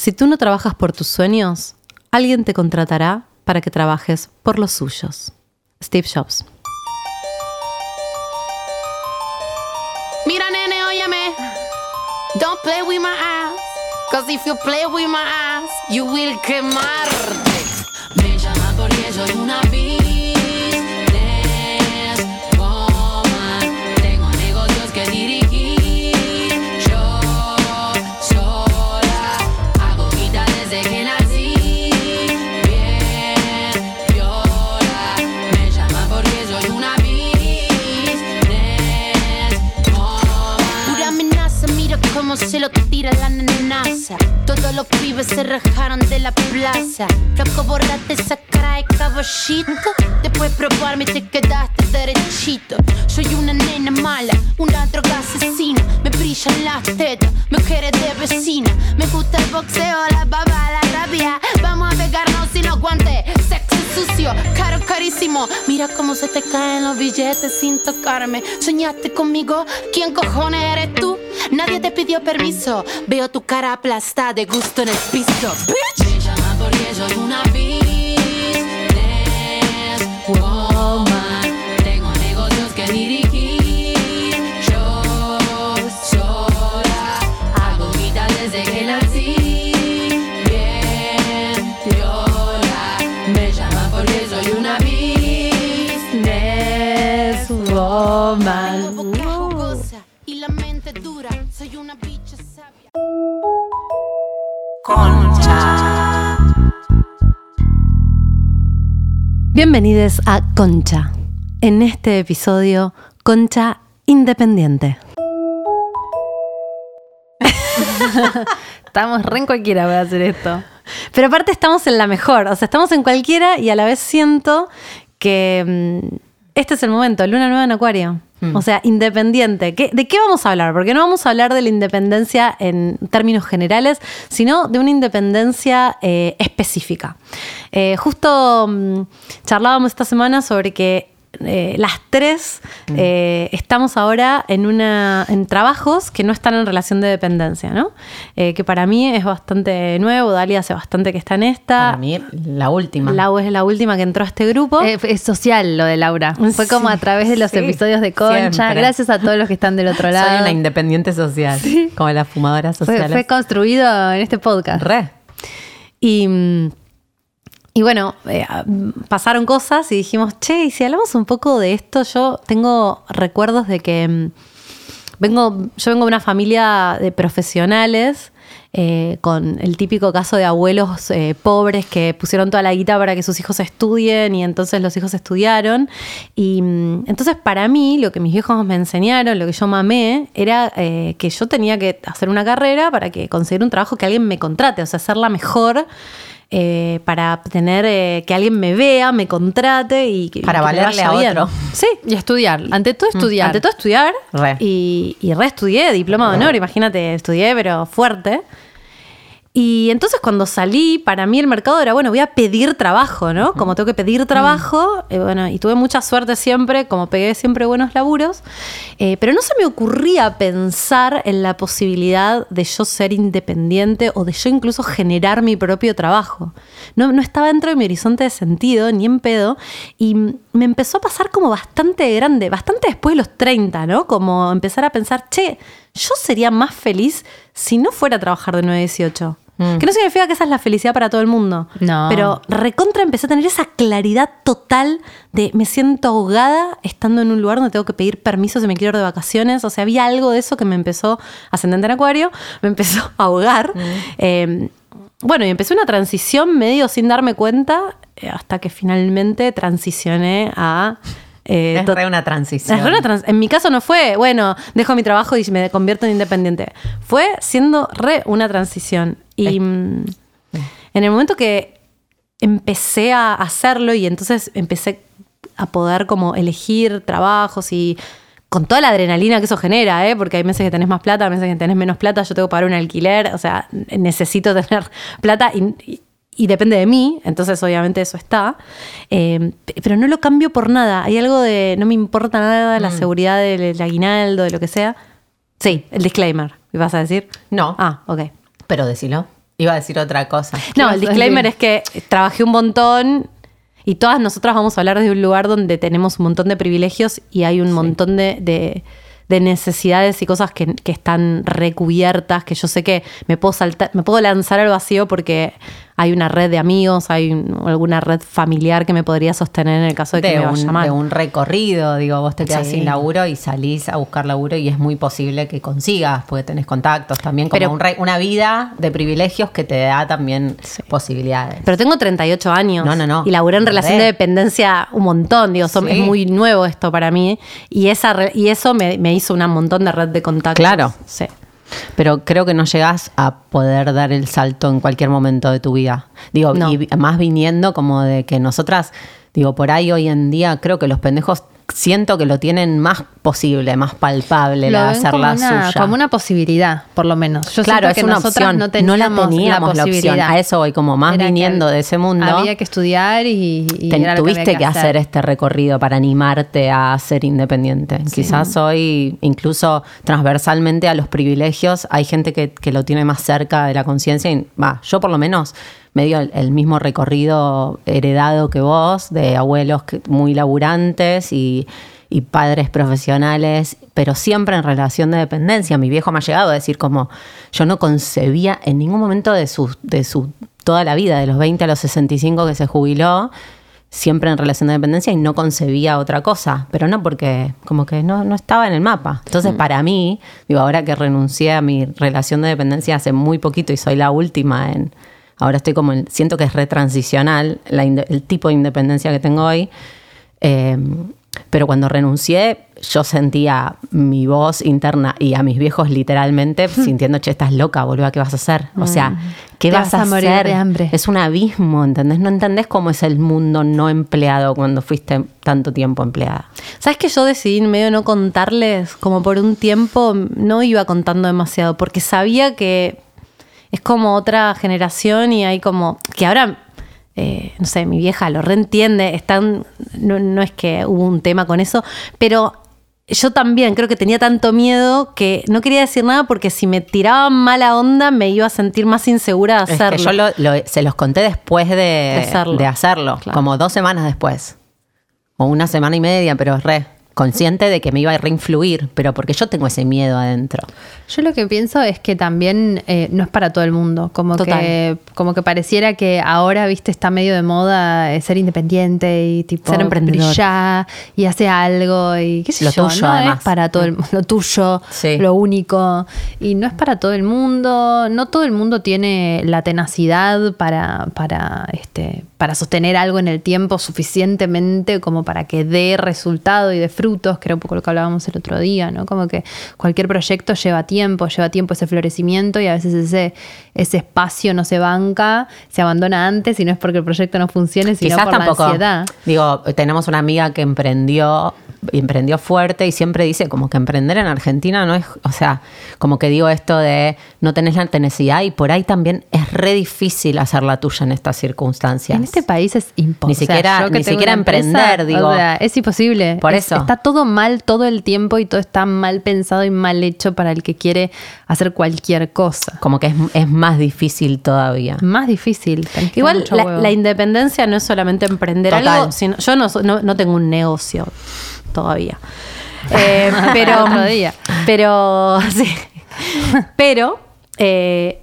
Si tú no trabajas por tus sueños, alguien te contratará para que trabajes por los suyos. Steve Jobs. Mira, nene, óyeme. Don't play with my ass. Cause if you play with my ass, you will quemarte. Tira la nenaza. Todos los pibes se rajaron de la plaza. Flaco, borrate esa cara de caballito. Después probarme te quedaste derechito. Soy una nena mala, una droga asesina. Me brillan las tetas, mujeres de vecina. Me gusta el boxeo, la baba, la rabia. Vamos a pegarnos sin los guantes. Sexo sucio, caro, carísimo. Mira cómo se te caen los billetes sin tocarme. ¿Soñaste conmigo? ¿Quién cojones eres tú? Nadie te pidió permiso. Veo tu cara aplastada de gusto en el piso. Me llama porque soy una business woman. Tengo negocios que dirigir. Yo sola. Hago guita desde que nací. Bien, viola. Me llama porque soy una business woman. Bienvenidos a Concha. En este episodio, Concha Independiente. Estamos re en cualquiera voy a hacer esto. Pero aparte estamos en la mejor, o sea, estamos en cualquiera y a la vez siento que mm, este es el momento, luna nueva en acuario. O sea, independiente. ¿Qué- ¿De qué vamos a hablar? Porque no vamos a hablar de la independencia en términos generales, sino de una independencia eh, específica. Eh, justo mm, charlábamos esta semana sobre que eh, las tres eh, estamos ahora en una en trabajos que no están en relación de dependencia, ¿no? Eh, que para mí es bastante nuevo, Dalia hace bastante que está en esta. Para mí, la última. Lau es la última que entró a este grupo. Eh, es social lo de Laura. Fue como a través de los Sí, episodios de Concha. siempre. Gracias a todos los que están del otro lado. Soy una independiente social. Como las fumadoras fue, sociales. fue construido en este podcast. Re. Y, mm, y bueno, eh, ah, pasaron cosas y dijimos, che, y si hablamos un poco de esto, yo tengo recuerdos de que mm, vengo, yo vengo de una familia de profesionales. eh, con el típico caso de abuelos eh, pobres que pusieron toda la guita para que sus hijos estudien y entonces los hijos estudiaron. Y mm, entonces para mí lo que mis viejos me enseñaron, lo que yo mamé, era eh, que yo tenía que hacer una carrera para que conseguir un trabajo que alguien me contrate, o sea, ser la mejor eh, para tener eh, que alguien me vea, me contrate y que, Para y que me valerle a bien. otro. Sí. Y estudiar. Ante todo, estudiar. Ante todo estudiar Re. y, y reestudié, diploma de honor, imagínate, estudié pero fuerte. Y entonces cuando salí, para mí el mercado era, bueno, voy a pedir trabajo, ¿no? Como tengo que pedir trabajo, eh, bueno, y tuve mucha suerte siempre, como pegué siempre buenos laburos, eh, pero no se me ocurría pensar en la posibilidad de yo ser independiente o de yo incluso generar mi propio trabajo. No, no estaba dentro de mi horizonte de sentido, ni en pedo, y me empezó a pasar como bastante grande, bastante después de los 30, ¿no? Como empezar a pensar, che, yo sería más feliz si no fuera a trabajar de 9 a 18. Que no significa que esa es la felicidad para todo el mundo. No. Pero recontra empecé a tener esa claridad total de me siento ahogada estando en un lugar donde tengo que pedir permiso si me quiero ir de vacaciones. O sea, había algo de eso que me empezó, ascendente en acuario, me empezó a ahogar. Eh, bueno, y empecé una transición medio sin darme cuenta eh, hasta que finalmente transicioné a... eh, Es re una transición. es re una trans- en mi caso no fue, bueno, dejo mi trabajo y me convierto en independiente. Fue siendo re una transición. Y mm, en el momento que empecé a hacerlo y entonces empecé a poder como elegir trabajos y con toda la adrenalina que eso genera, ¿eh? porque hay meses que tenés más plata, meses que tenés menos plata, yo tengo que pagar un alquiler, o sea, necesito tener plata y, y- y depende de mí, entonces obviamente eso está, Eh, p- pero no lo cambio por nada, hay algo de, no me importa nada la seguridad del, del aguinaldo, de lo que sea. Sí, el disclaimer, ¿me vas a decir? No. Ah, ok. Pero decilo. Iba a decir otra cosa. No, el disclaimer es que trabajé un montón y todas nosotras vamos a hablar de un lugar donde tenemos un montón de privilegios y hay un montón de, de- de necesidades y cosas que, que están recubiertas, que yo sé que me puedo saltar, me puedo lanzar al vacío porque hay una red de amigos, hay un- alguna red familiar que me podría sostener en el caso de que me vaya un, mal. de un recorrido, digo, vos te quedas Sí. sin laburo y salís a buscar laburo y es muy posible que consigas, porque tenés contactos también, como Pero- un re- una vida de privilegios que te da también posibilidades. Pero tengo 38 años. No, no, no. Y laburé en relación Re. de dependencia un montón. Digo, son- Sí. es muy nuevo esto para mí. Y, esa re- y eso me, me hizo un montón de red de contactos. Claro. Sí. Pero creo que no llegás a poder dar el salto en cualquier momento de tu vida. Digo, No. y más viniendo como de que nosotras, digo, por ahí hoy en día creo que los pendejos siento que lo tienen más posible, más palpable la ven hacer como la una, suya. como una posibilidad, por lo menos. Yo claro, es que una opción. no No, la teníamos la, opción. posibilidad. A eso voy, como más Era viniendo de ese mundo. Había que estudiar y, tuviste que, hacer. este recorrido para animarte a ser independiente. Quizás hoy, incluso transversalmente a los privilegios, hay gente que, que lo tiene más cerca de la conciencia. y, Va, yo por lo menos medio el, el mismo recorrido heredado que vos, de abuelos que- muy laburantes y, y padres profesionales, pero siempre en relación de dependencia. Mi viejo me ha llegado a decir como yo no concebía en ningún momento de su, de su toda la vida, de los 20 a los 65 que se jubiló, siempre en relación de dependencia y no concebía otra cosa, pero no porque como que no, no estaba en el mapa. Entonces, para mí, digo, ahora que renuncié a mi relación de dependencia hace muy poquito y soy la última en, ahora estoy como, en- siento que es retransicional la el tipo de independencia que tengo hoy, eh, pero cuando renuncié, yo sentía mi voz interna y a mis viejos literalmente sintiendo, che, estás loca, boluda, ¿qué vas a hacer? O sea, ¿qué Te vas, vas a morir hacer? de hambre. Es un abismo, ¿entendés? No entendés cómo es el mundo no empleado cuando fuiste tanto tiempo empleada. ¿Sabes que yo decidí en medio no contarles? Como por un tiempo no iba contando demasiado, porque sabía que es como otra generación y hay como. que ahora. eh, no sé, mi vieja lo reentiende, están, no, no es que hubo un tema con eso, pero yo también creo que tenía tanto miedo que no quería decir nada porque si me tiraban mala onda me iba a sentir más insegura de Es hacerlo. que yo lo- lo- se los conté después de, De hacerlo. de hacerlo, Claro. como dos semanas después. O una semana y media, pero re. Consciente de que me iba a reinfluir, pero porque yo tengo ese miedo adentro. Yo lo que pienso es que también eh, no es para todo el mundo. Como Total. que, como que pareciera que ahora, viste, está medio de moda eh, ser independiente y tipo Ser emprendedor. brillar y hace algo y qué sé Lo yo. tuyo, no además. es para todo el lo tuyo, Sí. lo único. Y no es para todo el mundo. No todo el mundo tiene la tenacidad para, para, este, para sostener algo en el tiempo suficientemente como para que dé resultado y dé frutos, que era un poco lo que hablábamos el otro día, ¿no? Como que cualquier proyecto lleva tiempo, lleva tiempo ese florecimiento y a veces ese, ese espacio no se banca, se abandona antes y no es porque el proyecto no funcione, sino Quizás por tampoco. la ansiedad. Digo, tenemos una amiga que emprendió, emprendió fuerte y siempre dice como que emprender en Argentina no es, o sea, como que digo esto de no tenés la tenacidad y por ahí también es re difícil hacer la tuya en estas circunstancias. En este país es imposible. Ni siquiera- ni siquiera empresa, emprender, digo. o sea, es imposible. Por Es- eso. Está todo mal todo el tiempo y todo está mal pensado y mal hecho para el que quiere hacer cualquier cosa. Como que es, es más difícil todavía. Más difícil. Igual la, independencia no es solamente emprender Total. algo, sino yo no, no, no tengo un negocio todavía. Eh, pero Otro día. Pero sí. Pero eh,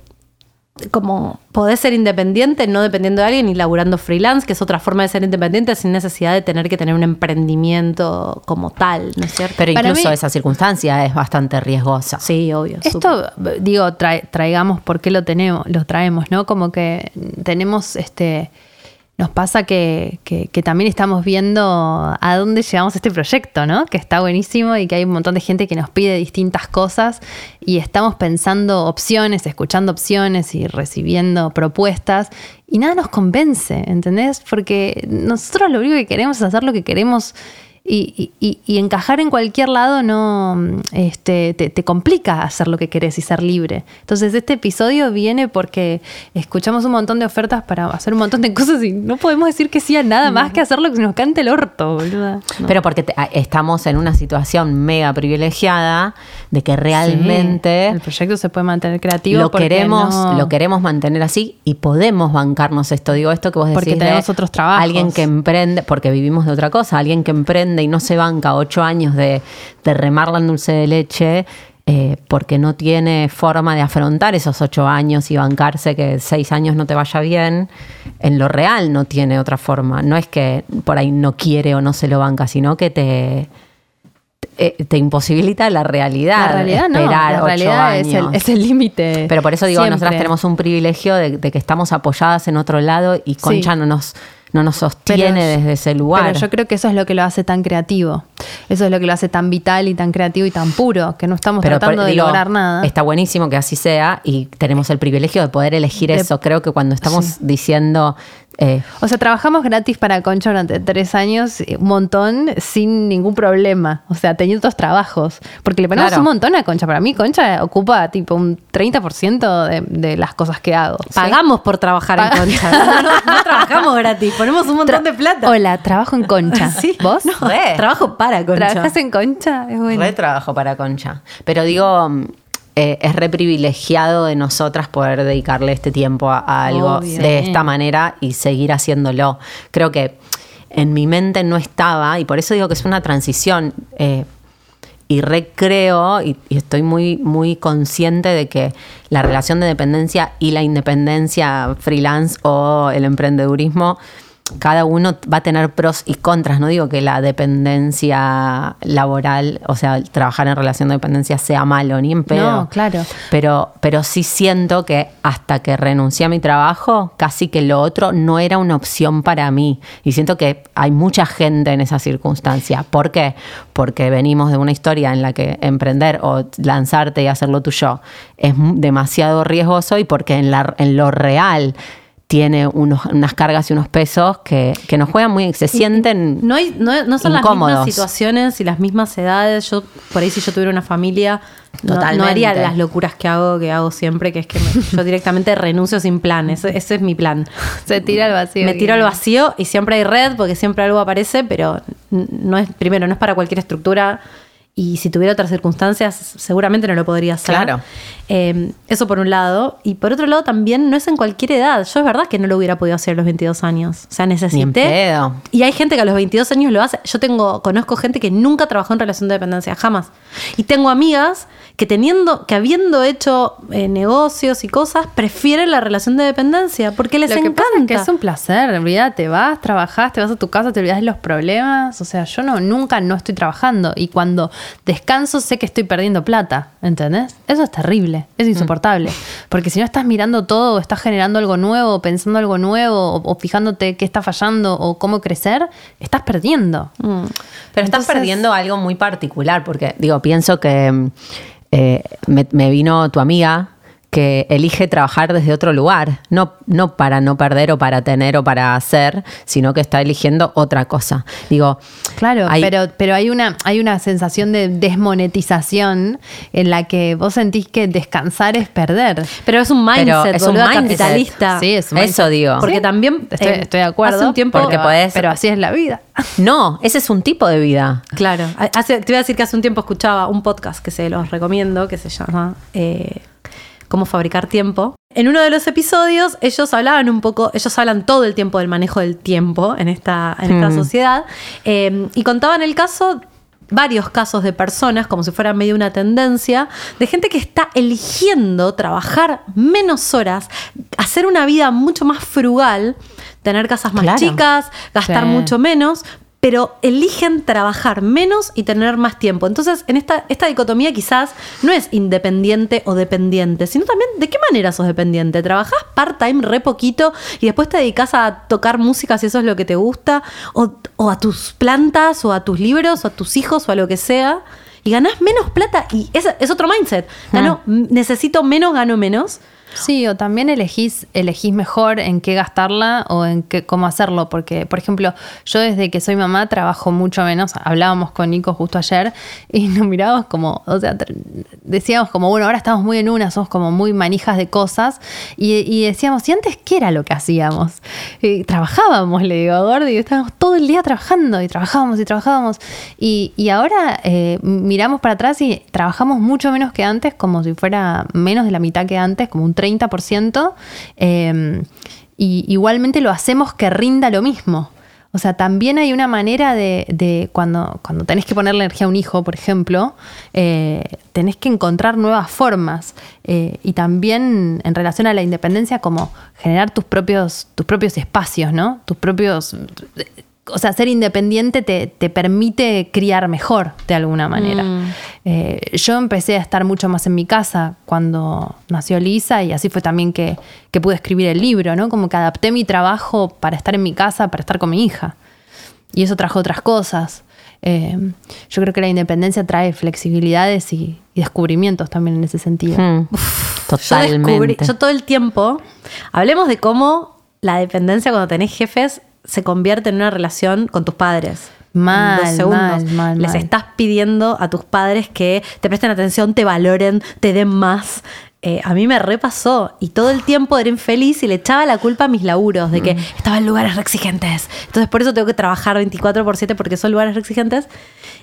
como podés ser independiente no dependiendo de alguien y laburando freelance, que es otra forma de ser independiente sin necesidad de tener que tener un emprendimiento como tal, ¿no es cierto? Pero Para incluso mí- esa circunstancia es bastante riesgosa. sí, obvio. Esto, digo, traigamos por qué lo tenemos, lo traemos, ¿no? Como que tenemos este. Nos pasa que, que- que también estamos viendo a dónde llevamos este proyecto, ¿no? Que está buenísimo y que hay un montón de gente que nos pide distintas cosas y estamos pensando opciones, escuchando opciones y recibiendo propuestas y nada nos convence, ¿entendés? Porque nosotros lo único que queremos es hacer lo que queremos Y, y- y encajar en cualquier lado no este, te, te complica hacer lo que querés y ser libre. Entonces este episodio viene porque escuchamos un montón de ofertas para hacer un montón de cosas y no podemos decir que sí a nada más que hacer lo que nos cante el orto, boluda. No. Pero porque te- estamos en una situación mega privilegiada de que realmente Sí, el proyecto se puede mantener creativo lo queremos, no- lo queremos mantener así y podemos bancarnos esto. Digo esto que vos decís Porque de tenemos otros trabajos. Alguien que emprende, porque vivimos de otra cosa, alguien que emprende y no se banca ocho años de, de remarla en dulce de leche. eh, porque no tiene forma de afrontar esos ocho años y bancarse que seis años no te vaya bien, en lo real no tiene otra forma. No es que por ahí no quiere o no se lo banca, sino que te, te, te imposibilita la realidad. La realidad no, la realidad es el años. es el límite. Pero por eso digo, Siempre. nosotras tenemos un privilegio de, de que estamos apoyadas en otro lado y Concha no nos no nos sostiene Pero- desde ese lugar. Pero yo creo que eso es lo que lo hace tan creativo. Eso es lo que lo hace tan vital y tan creativo y tan puro, que no estamos Pero tratando de lograr nada. Está buenísimo que así sea y tenemos el privilegio de poder elegir De- eso. Creo que cuando estamos Sí. diciendo eh, O sea, trabajamos gratis para Concha durante tres años, eh, un montón, sin ningún problema. O sea, teniendo otros trabajos. Porque le ponemos Claro. un montón a Concha. Para mí, Concha ocupa tipo un 30% de, de las cosas que hago. ¿sí? Pagamos por trabajar en Concha. No, no, no trabajamos gratis, ponemos un montón de plata. Hola, trabajo en Concha. Sí. ¿Vos? No, Re. trabajo para Concha. ¿Trabajas en Concha? Es bueno. Re trabajo para Concha. Pero digo, eh, es re privilegiado de nosotras poder dedicarle este tiempo a, a algo Obvio. de esta manera y seguir haciéndolo. Creo que en mi mente no estaba, y por eso digo que es una transición. eh, y recreo, y, y estoy muy, muy consciente de que la relación de dependencia y la independencia freelance o el emprendedurismo, cada uno va a tener pros y contras. No digo que la dependencia laboral, o sea, trabajar en relación de dependencia sea malo, ni en pedo. No, claro. Pero, pero sí siento que hasta que renuncié a mi trabajo, casi que lo otro no era una opción para mí. Y siento que hay mucha gente en esa circunstancia. ¿Por qué? Porque venimos de una historia en la que emprender o lanzarte y hacerlo tuyo es demasiado riesgoso y porque en, la, en lo real tiene unos, unas cargas y unos pesos que, que nos juegan muy, se sienten No, hay, no, no son las mismas situaciones y las mismas edades. Yo, por ahí, si yo tuviera una familia, no, haría las locuras que hago, que hago siempre, que es que me- yo directamente renuncio sin plan. Ese, ese es mi plan. Se tira al vacío. Me tiro al vacío y siempre hay red porque siempre algo aparece, pero no es, primero, no es para cualquier estructura. Y si tuviera otras circunstancias, seguramente no lo podría hacer. Claro. Eh, eso por un lado. Y por otro lado, también no es en cualquier edad. Yo es verdad que no lo hubiera podido hacer a los 22 años. O sea, necesité. Ni en pedo. Y hay gente que a los 22 años lo hace. Yo tengo, conozco gente que nunca trabajó en relación de dependencia, jamás. Y tengo amigas que teniendo, que habiendo hecho eh, negocios y cosas, prefieren la relación de dependencia porque les Lo que encanta. pasa es que es un placer, olvídate, vas, trabajás, te vas a tu casa, te olvidas de los problemas. O sea, yo no, nunca no estoy trabajando. Y cuando descanso sé que estoy perdiendo plata, ¿entendés? Eso es terrible, es insoportable. Porque si no estás mirando todo, o estás generando algo nuevo, pensando algo nuevo, o, o fijándote qué está fallando o cómo crecer, estás perdiendo. Mm. Pero estás perdiendo algo muy particular, porque digo, pienso que mm, eh, me, me vino tu amiga que elige trabajar desde otro lugar, no, no para no perder o para tener o para hacer, sino que está eligiendo otra cosa. Digo, Claro, hay- pero, pero hay una, hay una sensación de desmonetización en la que vos sentís que descansar es perder. Pero es un Pero mindset, es un mindset. capitalista. Sí, es un Eso mindset. digo. Porque Sí, también Estoy, eh, estoy de acuerdo. Hace un tiempo. Porque podés- Pero así es la vida. no, ese es un tipo de vida. Claro. Hace- te voy a decir que hace un tiempo escuchaba un podcast que se los recomiendo, que se llama eh, Cómo fabricar tiempo. En uno de los episodios, ellos hablaban un poco, ellos hablan todo el tiempo del manejo del tiempo en esta, en esta Mm. sociedad, eh, y contaban el caso varios casos de personas, como si fuera medio una tendencia, de gente que está eligiendo trabajar menos horas, hacer una vida mucho más frugal, tener casas más Claro. chicas, gastar Sí. mucho menos, pero eligen trabajar menos y tener más tiempo. Entonces, en esta, esta dicotomía quizás no es independiente o dependiente, sino también de qué manera sos dependiente. ¿Trabajás part-time re poquito y después te dedicas a tocar música si eso es lo que te gusta? ¿O, o a tus plantas, o a tus libros, o a tus hijos, o a lo que sea? Y ganás menos plata y es, es otro mindset. Gano, m- Necesito menos, gano menos. Sí, o también elegís, elegís mejor en qué gastarla o en qué, cómo hacerlo. Porque, por ejemplo, yo desde que soy mamá trabajo mucho menos. Hablábamos con Nico justo ayer y nos mirábamos como, o sea, decíamos como, bueno, ahora estamos muy en una, somos como muy manijas de cosas. Y, decíamos, ¿y antes qué era lo que hacíamos? Y trabajábamos, le digo a Gordy, estábamos todo el día trabajando y trabajábamos y trabajábamos. Y, y ahora eh, miramos para atrás y trabajamos mucho menos que antes, como si fuera menos de la mitad que antes, como un 30%. eh, y igualmente lo hacemos que rinda lo mismo. O sea, también hay una manera de, de cuando, cuando tenés que ponerle energía a un hijo, por ejemplo, eh, tenés que encontrar nuevas formas. Eh, y también en relación a la independencia, como generar tus propios, tus propios espacios, ¿no? Tus propios. O sea, ser independiente te, te permite criar mejor de alguna manera. Eh, yo empecé a estar mucho más en mi casa cuando nació Lisa y así fue también que, que pude escribir el libro, ¿no? Como que adapté mi trabajo para estar en mi casa, para estar con mi hija. Y eso trajo otras cosas. Eh, yo creo que la independencia trae flexibilidades y, y descubrimientos también en ese sentido. Mm, Yo totalmente. descubrí, yo todo el tiempo, hablemos de cómo la dependencia cuando tenés jefes se convierte en una relación con tus padres. Mal, dos segundos. mal, mal, Les estás pidiendo a tus padres que te presten atención, te valoren, te den más. Eh, a mí me repasó y todo el tiempo era infeliz y le echaba la culpa a mis laburos de que Mm. estaba en lugares re exigentes. Entonces por eso tengo que trabajar 24 por 7 porque son lugares re exigentes.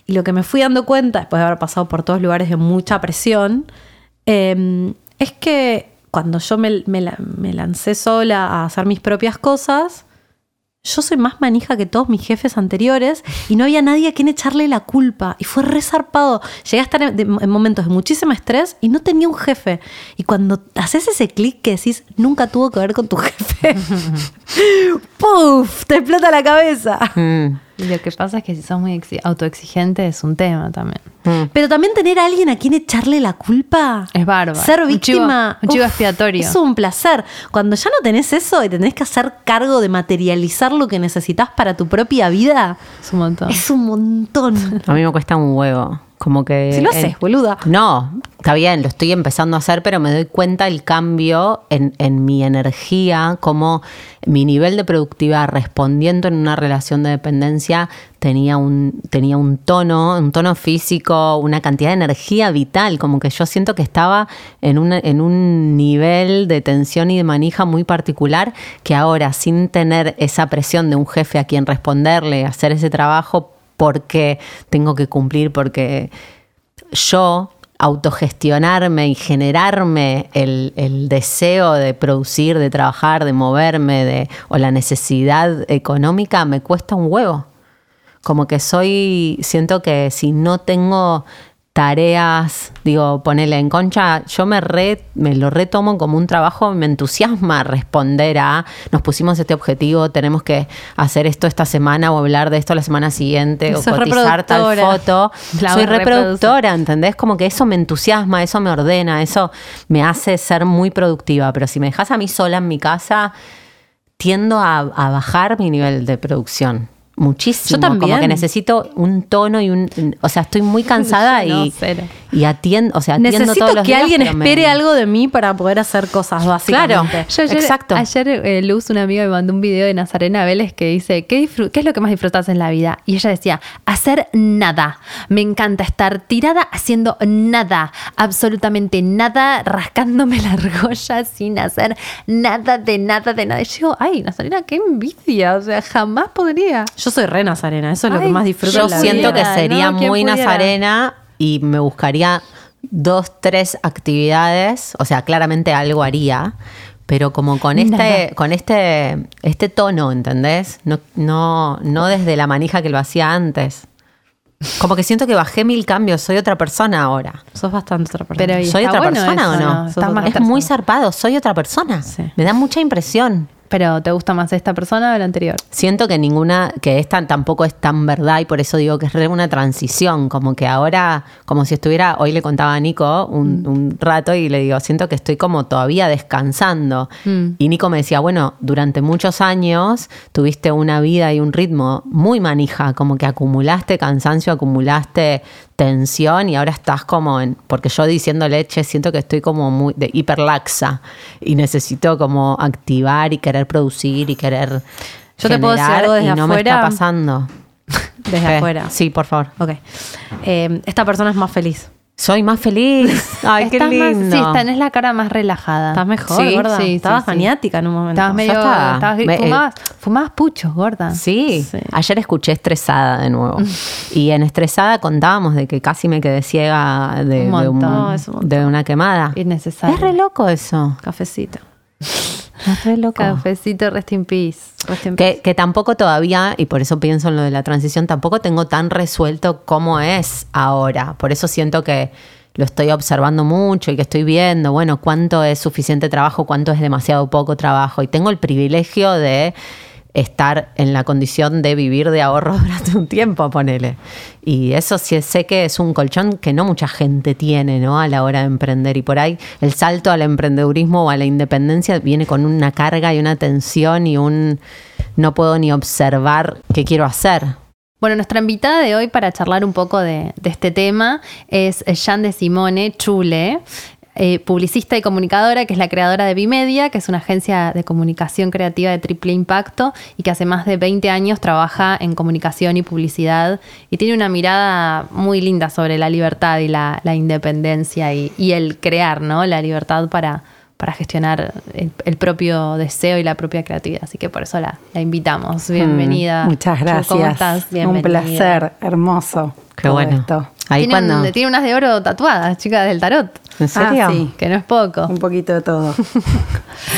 Y lo que me fui dando cuenta, después de haber pasado por todos lugares de mucha presión, eh, es que cuando yo me, me me lancé sola a hacer mis propias cosas, yo soy más manija que todos mis jefes anteriores y no había nadie a quien echarle la culpa. Y fue resarpado. Llegué a estar en, momentos de muchísimo estrés y no tenía un jefe. Y cuando haces ese clic que decís, nunca tuvo que ver con tu jefe, ¡puf! Te explota la cabeza. Mm, Y lo que pasa es que si sos muy exi- autoexigente es un tema también. mm. Pero también tener a alguien a quien echarle la culpa. Es bárbaro. Ser Un víctima. chivo- un chivo uf, expiatorio. Es un placer. Cuando ya no tenés eso y te tenés que hacer cargo de materializar lo que necesitas para tu propia vida, Es un montón. es un montón. A mí me cuesta un huevo. Como que. Si lo haces, boluda. No, está bien, lo estoy empezando a hacer, pero me doy cuenta el cambio en, en mi energía, como mi nivel de productividad respondiendo en una relación de dependencia tenía un, tenía un tono, un tono físico, una cantidad de energía vital, como que yo siento que estaba en un, en un nivel de tensión y de manija muy particular, que ahora sin tener esa presión de un jefe a quien responderle, hacer ese trabajo, porque tengo que cumplir, porque yo autogestionarme y generarme el, deseo de producir, de trabajar, de moverme, de, o la necesidad económica, me cuesta un huevo. Como que soy, siento que si no tengo tareas, digo, ponele en concha, yo me, re, me lo retomo como un trabajo, me entusiasma responder a, nos pusimos este objetivo, tenemos que hacer esto esta semana o hablar de esto la semana siguiente o cotizar tal foto. Soy reproductora, ¿entendés? Como que eso me entusiasma, eso me ordena, eso me hace ser muy productiva, pero si me dejas a mí sola en mi casa, tiendo a, a bajar mi nivel de producción. Muchísimo. Yo también. Como que necesito un tono y un. O sea, estoy muy cansada no, y, y atiendo. O sea, atiendo Necesito todos los que días, alguien me- espere algo de mí para poder hacer cosas, básicamente. Yo ayer, Exacto. Ayer eh, Luz, una amiga, me mandó un video de Nazarena Vélez que dice, ¿qué, ¿qué es lo que más disfrutas en la vida? Y ella decía, hacer nada. Me encanta estar tirada haciendo nada, absolutamente nada, rascándome la argolla sin hacer nada de nada de nada. Y yo digo, ay, Nazarena, qué envidia. O sea, jamás podría. Yo soy re nazarena, eso es lo que más disfruto Yo en la siento vida. que sería ¿no? ¿Quién muy pudiera? nazarena y me buscaría dos, tres actividades. O sea, claramente algo haría. Pero como con este, Nada. con este, este tono, ¿entendés? No, no, no desde la manija que lo hacía antes. Como que siento que bajé mil cambios, soy otra persona ahora. Sos bastante otra persona. Pero ¿Soy otra bueno persona eso, o no? es persona. muy zarpado, soy otra persona. Sí. Me da mucha impresión. Pero ¿te gusta más esta persona o la anterior? Siento que ninguna, que esta tampoco es tan verdad y por eso digo que es re una transición, como que ahora, como si estuviera, hoy le contaba a Nico un, un rato y le digo, siento que estoy como todavía descansando. Mm. Y Nico me decía, bueno, durante muchos años tuviste una vida y un ritmo muy manija, como que acumulaste cansancio, acumulaste tensión y ahora estás como en, porque yo diciendo leche siento que estoy como muy de hiperlaxa y necesito como activar y querer producir y querer Yo te puedo decir algo desde y no me está afuera. pasando. Desde afuera. Sí, por favor. Ok. Eh, esta persona es más feliz. Soy más feliz. Ay, qué Estás más- lindo. sí, tenés la cara más relajada. Estás mejor, Sí, gorda. sí, Estabas sí. maniática en un momento. Estabas medio. está. estabas- Me- eh, fumabas, fumabas puchos, gorda. Sí. Sí. ayer escuché estresada de nuevo. y en estresada contábamos de que casi me quedé ciega de, Un montón. Un de una quemada. Innecesario. Es re loco eso. Cafecito. Re loco. Cafecito, rest in peace. Rest in Que, que tampoco todavía, y por eso pienso en lo de la transición, tampoco tengo tan resuelto cómo es ahora. Por eso siento que lo estoy observando mucho y que estoy viendo, bueno, cuánto es suficiente trabajo, cuánto es demasiado poco trabajo. Y tengo el privilegio de estar en la condición de vivir de ahorro durante un tiempo, ponele. Y eso sí sé que es un colchón que no mucha gente tiene, ¿no? A la hora de emprender. Y por ahí el salto al emprendedurismo o a la independencia viene con una carga y una tensión y un no puedo ni observar qué quiero hacer. Bueno, nuestra invitada de hoy para charlar un poco de, de este tema es Jean de Simone Chule, eh, publicista y comunicadora, que es la creadora de Bimedia, que es una agencia de comunicación creativa de triple impacto y que hace más de 20 años trabaja en comunicación y publicidad y tiene una mirada muy linda sobre la libertad y la, la independencia y, y el crear, ¿no? La libertad para, para gestionar el, el propio deseo y la propia creatividad. Así que por eso la, la invitamos. Bienvenida. Mm, Muchas gracias. ¿Cómo estás? Un Bienvenida. placer, hermoso. Qué todo bueno. esto. Ahí Tiene, un- cuando. tiene unas de oro tatuadas, chicas del tarot. ¿En serio? Ah, sí. Que no es poco. Un poquito de todo.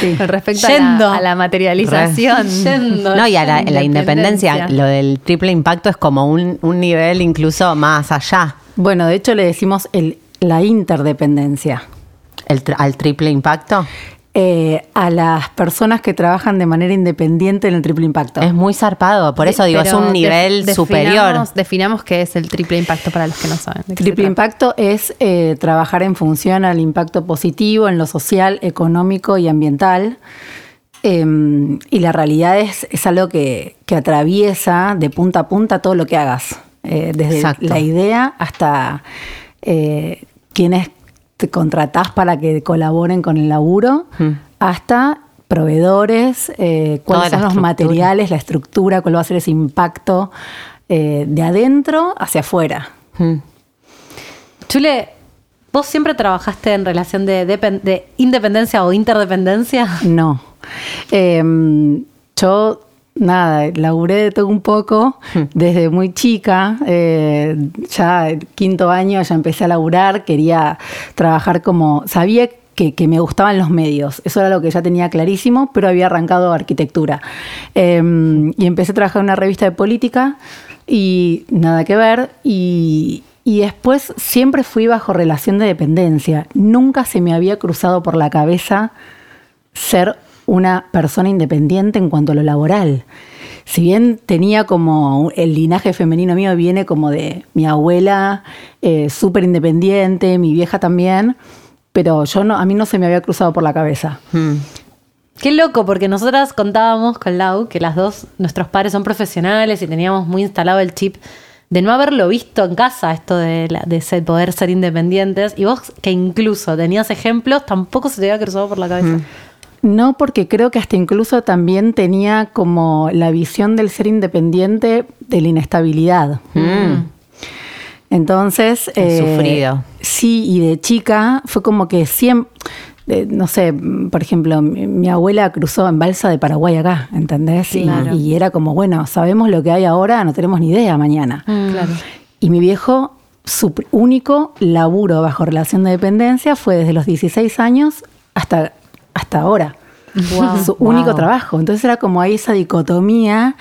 Sí. Con respecto a Yendo. la, a la materialización. Yendo. No, y a la, la independencia, lo del triple impacto es como un, un nivel incluso más allá. Bueno, de hecho le decimos el, la interdependencia. El al triple impacto eh, a las personas que trabajan de manera independiente en el triple impacto. es muy zarpado. Por eso digo, es un nivel definamos- superior. Definamos qué es el triple impacto para los que no saben. ¿De qué se Triple impacto es eh, trabajar en función al impacto positivo en lo social, económico y ambiental. Eh, y la realidad es, es algo que, que atraviesa de punta a punta todo lo que hagas. Eh, desde Exacto. la idea hasta eh, quienes te contratás para que colaboren con el laburo, Mm. hasta proveedores, eh, cuáles son los estructura. materiales, la estructura, cuál va a ser ese impacto eh, de adentro hacia afuera. Mm. Chule, ¿vos siempre trabajaste en relación de, depen- de independencia o interdependencia? No. Eh, yo, nada, laburé de todo un poco desde muy chica. eh, ya el quinto año ya empecé a laburar, quería trabajar como. Sabía que, que me gustaban los medios, eso era lo que ya tenía clarísimo, pero había arrancado arquitectura. Eh, y empecé a trabajar en una revista de política y nada que ver. Y. Y después siempre fui bajo relación de dependencia. Nunca se me había cruzado por la cabeza ser una persona independiente en cuanto a lo laboral. Si bien tenía como el linaje femenino mío viene como de mi abuela, eh, súper independiente, mi vieja también, pero yo no, a mí no se me había cruzado por la cabeza. Mm. Qué loco, porque nosotras contábamos con Lau que las dos, nuestros padres son profesionales y teníamos muy instalado el chip de no haberlo visto en casa, esto de, la- de ser- poder ser independientes. Y vos, que incluso tenías ejemplos, tampoco se te había cruzado por la cabeza. No, porque creo que hasta incluso también tenía como la visión del ser independiente de la inestabilidad. Entonces. El sufrido. Sí, y de chica fue como que siempre. eh, no sé, por ejemplo, mi, mi abuela cruzó en balsa de Paraguay acá, ¿entendés? Y- Claro. y, era como, bueno, sabemos lo que hay ahora, no tenemos ni idea mañana. Claro. Y mi viejo, su único laburo bajo relación de dependencia fue desde los 16 años hasta, hasta ahora. Wow. Su único trabajo. Entonces era como ahí esa dicotomía.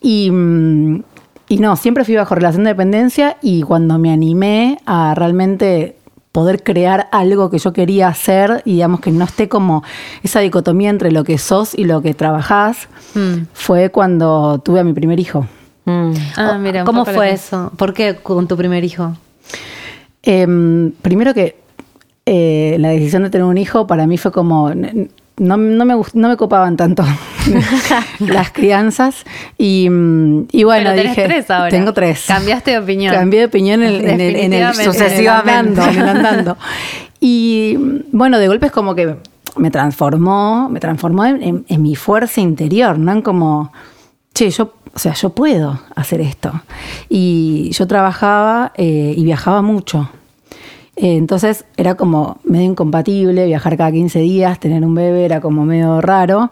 Y, mm, y no, siempre fui bajo relación de dependencia y cuando me animé a realmente poder crear algo que yo quería hacer y digamos que no esté como esa dicotomía entre lo que sos y lo que trabajás, Mm. fue cuando tuve a mi primer hijo. Mm. Ah, mira, ¿Cómo fue eso? ¿Por qué con tu primer hijo? Em, primero que eh, la decisión de tener un hijo para mí fue como, no, no me, no me copaban tanto las crianzas. Y, mm, y bueno, Pero tenés dije. tres ahora. Tengo tres. Cambiaste de opinión. Cambié de opinión en, el- en el, en el- sucesivamente, en el andando. Y mm, bueno, de golpe es como que me transformó, me transformó en mi fuerza interior, ¿no? En como, che, yo, o sea, yo puedo hacer esto. Y yo trabajaba eh, y viajaba mucho. Eh, Entonces era como medio incompatible viajar cada 15 días, tener un bebé era como medio raro.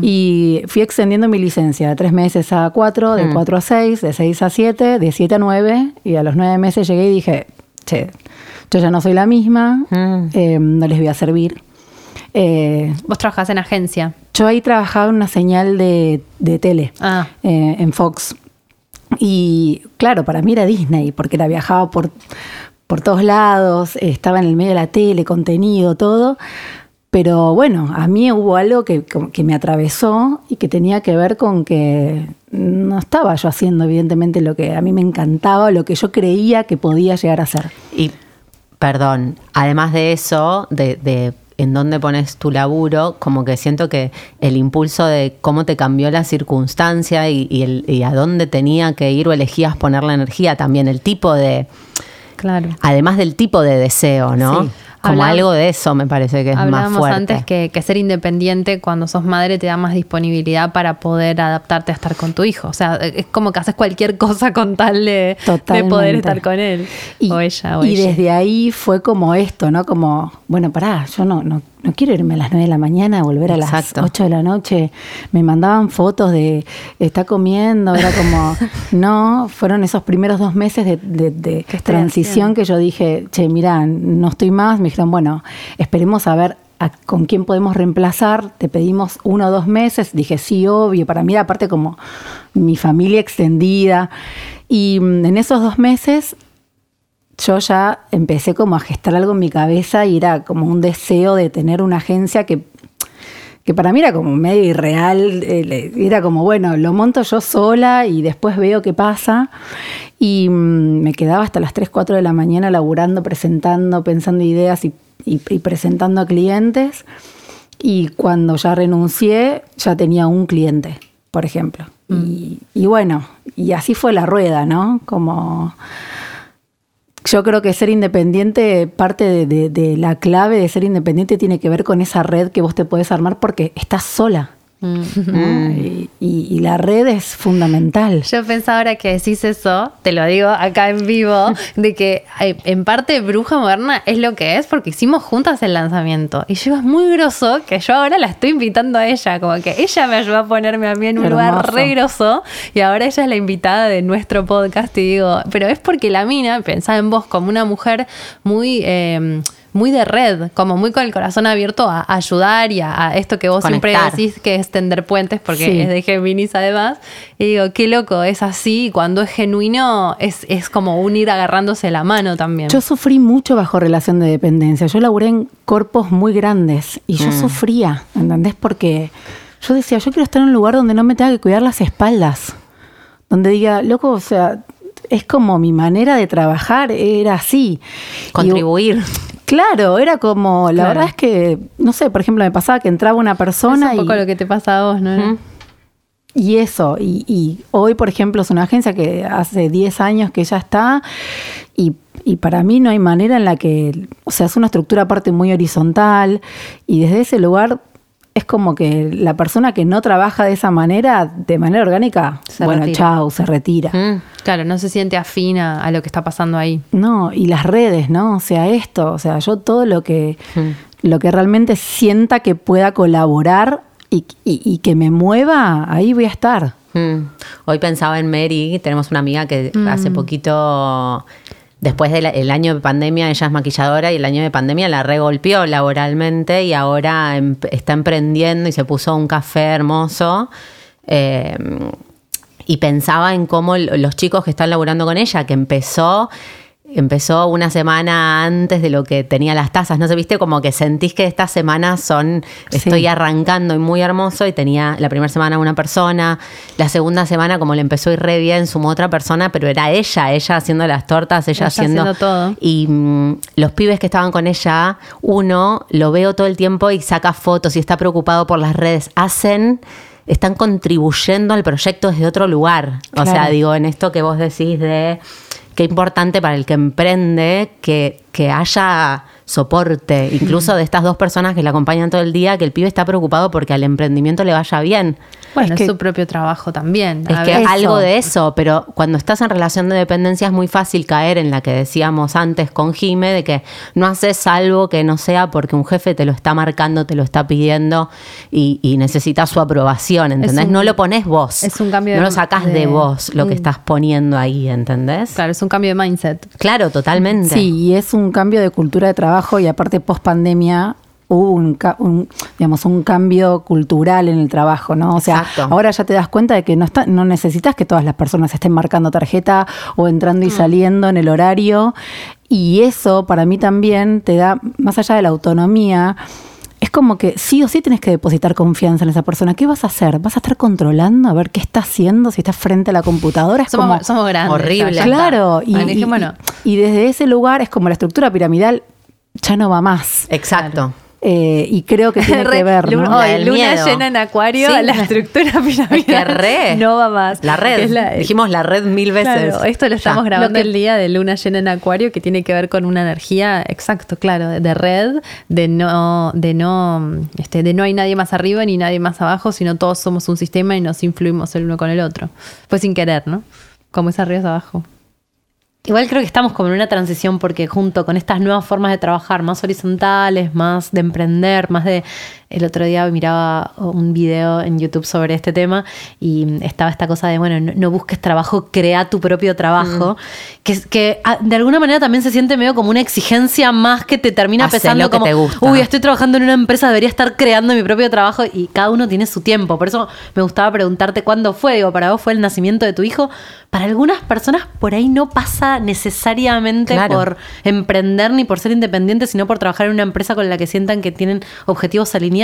Y fui extendiendo mi licencia de 3 meses a 4, de 4 a 6, de 6 a 7, de 7 a 9. Y a los 9 meses llegué y dije, che, yo ya no soy la misma, Mm. eh, no les voy a servir. Eh, Vos trabajás en agencia. yo ahí trabajaba en una señal de, de tele Ah. eh, en Fox. Y claro, para mí era Disney, porque la viajaba por, por todos lados, estaba en el medio de la tele, contenido, todo. Pero bueno, a mí hubo algo que, que me atravesó y que tenía que ver con que no estaba yo haciendo evidentemente lo que a mí me encantaba, lo que yo creía que podía llegar a hacer. Y, perdón, además de eso, de, de en dónde pones tu laburo, como que siento que el impulso de cómo te cambió la circunstancia y el- y a dónde tenía que ir o elegías poner la energía, también el tipo de, Claro. además del tipo de deseo, ¿no? Sí. Como algo de eso me parece que es más fuerte. antes que, que ser independiente cuando sos madre te da más disponibilidad para poder adaptarte a estar con tu hijo. O sea, es como que haces cualquier cosa con tal de, de poder estar con él. Y, o ella, o y ella. desde ahí fue como esto, ¿no? Como, bueno, pará, yo no, no, no quiero irme a las 9 de la mañana, volver a Exacto. las 8 de la noche. Me mandaban fotos de, está comiendo, era como, no, fueron esos primeros dos meses de, de- de ¿Qué estoy transición que yo dije, che, mira, no estoy más. Me dijeron, bueno, esperemos a ver a- con quién podemos reemplazar. Te pedimos uno o dos meses. Dije, sí, obvio. Para mí era aparte como mi familia extendida. Y mm, en esos dos meses yo ya empecé como a gestar algo en mi cabeza y era como un deseo de tener una agencia que, que para mí era como medio irreal. eh, Era como, bueno, lo monto yo sola y después veo qué pasa. Y mm, me quedaba hasta las 3, 4 de la mañana laburando, presentando, pensando ideas y, y- y presentando a clientes. Y cuando ya renuncié, ya tenía un cliente, por ejemplo. Y, y bueno, y así fue la rueda, ¿no? Como yo creo que ser independiente, parte de, la clave de ser independiente tiene que ver con esa red que vos te podés armar porque estás sola. ¿No? Y, y- y la red es fundamental. Yo pensaba ahora que decís eso, te lo digo acá en vivo, de que eh, en parte Bruja Moderna es lo que es porque hicimos juntas el lanzamiento. Y yo es muy groso que yo ahora la estoy invitando a ella, como que ella me ayudó a ponerme a mí en un lugar re groso y ahora ella es la invitada de nuestro podcast y digo, pero es porque la mina pensaba en vos como una mujer muy... eh, muy de red, como muy con el corazón abierto a, ayudar y a, a esto que vos siempre decís que es tender puentes, porque Sí. es de Géminis además. Y digo, qué loco, es así. Cuando es genuino, es, es como un ir agarrándose la mano también. Yo sufrí mucho bajo relación de dependencia. Yo laburé en cuerpos muy grandes y yo sufría, ¿entendés? Porque yo decía, yo quiero estar en un lugar donde no me tenga que cuidar las espaldas. Donde diga, loco, o sea, es como mi manera de trabajar, era así. Y- Contribuir. Claro, era como, la Claro. verdad es que, no sé, por ejemplo, me pasaba que entraba una es persona un poco y, lo que te pasa a vos, ¿no? y eso, y, y hoy, por ejemplo, es una agencia que hace 10 años que ya está, y, y para mí no hay manera en la que, o sea, es una estructura aparte muy horizontal, y desde ese lugar es como que la persona que no trabaja de esa manera, de manera orgánica, Se bueno, retira. chao, se retira. Mm. Claro, no se siente afina a lo que está pasando ahí. No, y las redes, ¿no? O sea, esto, o sea, yo todo lo que, Hmm. lo que realmente sienta que pueda colaborar y, y- y que me mueva, ahí voy a estar. Mm. Hoy pensaba en Mary, tenemos una amiga que Mm. hace poquito, después del el año de pandemia, ella es maquilladora y el año de pandemia la regolpeó laboralmente y ahora está emprendiendo y se puso un café hermoso. Eh, y pensaba en cómo los chicos que están laburando con ella, que empezó empezó una semana antes de lo que tenía las tasas. No sé, viste, como que sentís que estas semanas son, estoy Sí. arrancando y muy hermoso y tenía la primera semana una persona, la segunda semana como le empezó a ir re bien, sumó otra persona, pero era ella, ella haciendo las tortas, ella, Ella haciendo, haciendo todo. Y mm, los pibes que estaban con ella, uno lo veo todo el tiempo y saca fotos y está preocupado por las redes, hacen... Están contribuyendo al proyecto desde otro lugar. O sea, digo, en esto que vos decís de qué importante para el que emprende que, que haya soporte, incluso de estas dos personas que le acompañan todo el día, que el pibe está preocupado porque al emprendimiento le vaya bien. Bueno, Es es, que- su propio trabajo también. Es que algo de eso, pero cuando estás en relación de dependencia es muy fácil caer en la que decíamos antes con Jime, de que no haces algo que no sea porque un jefe te lo está marcando, te lo está pidiendo y, y necesitas su aprobación, ¿entendés? un- no lo pones vos. es un cambio No de- lo sacás de, de- vos lo que estás poniendo ahí, ¿entendés? Claro, es un cambio de mindset. Claro, totalmente. Sí, y es un cambio de cultura de trabajo y aparte post pandemia hubo un, digamos, un cambio cultural en el trabajo, ¿no? O sea, Exacto. ahora ya te das cuenta de que no, está, no necesitas que todas las personas estén marcando tarjeta o entrando y saliendo en el horario. Y eso para mí también te da, más allá de la autonomía, es como que sí o sí tienes que depositar confianza en esa persona. ¿Qué vas a hacer? ¿Vas a estar controlando a ver qué está haciendo? Si estás frente a la computadora. Es Somos, como, somos grandes. Horrible. Claro, y, Bueno, y- y desde ese lugar es como la estructura piramidal ya no va más. Exacto. Eh, y creo que tiene que ver, Luna, ¿no? Luna miedo. llena en acuario, Sí. la estructura piramidal Es que re. no va más. La red. Que es la- Dijimos la red mil veces. Claro, esto lo Ya. estamos grabando Lo que- el día de luna llena en acuario que tiene que ver con una energía, exacto, claro, de- de red, de no, de no, este, de no hay nadie más arriba ni nadie más abajo, sino todos somos un sistema y nos influimos el uno con el otro. Fue sin querer, ¿no? Como es arriba es abajo. Igual creo que estamos como en una transición porque junto con estas nuevas formas de trabajar, más horizontales, más de emprender, más de... El otro día miraba un video en YouTube sobre este tema y estaba esta cosa de, bueno, no, no busques trabajo, crea tu propio trabajo, que, es- que ah, de alguna manera también se siente medio como una exigencia más que te termina Hacé pesando lo que como, te gusta. uy, estoy trabajando en una empresa, debería estar creando mi propio trabajo y cada uno tiene su tiempo. Por eso me gustaba preguntarte cuándo fue. Digo, para vos fue el nacimiento de tu hijo. Para algunas personas por ahí no pasa necesariamente Claro. por emprender ni por ser independiente, sino por trabajar en una empresa con la que sientan que tienen objetivos alineados.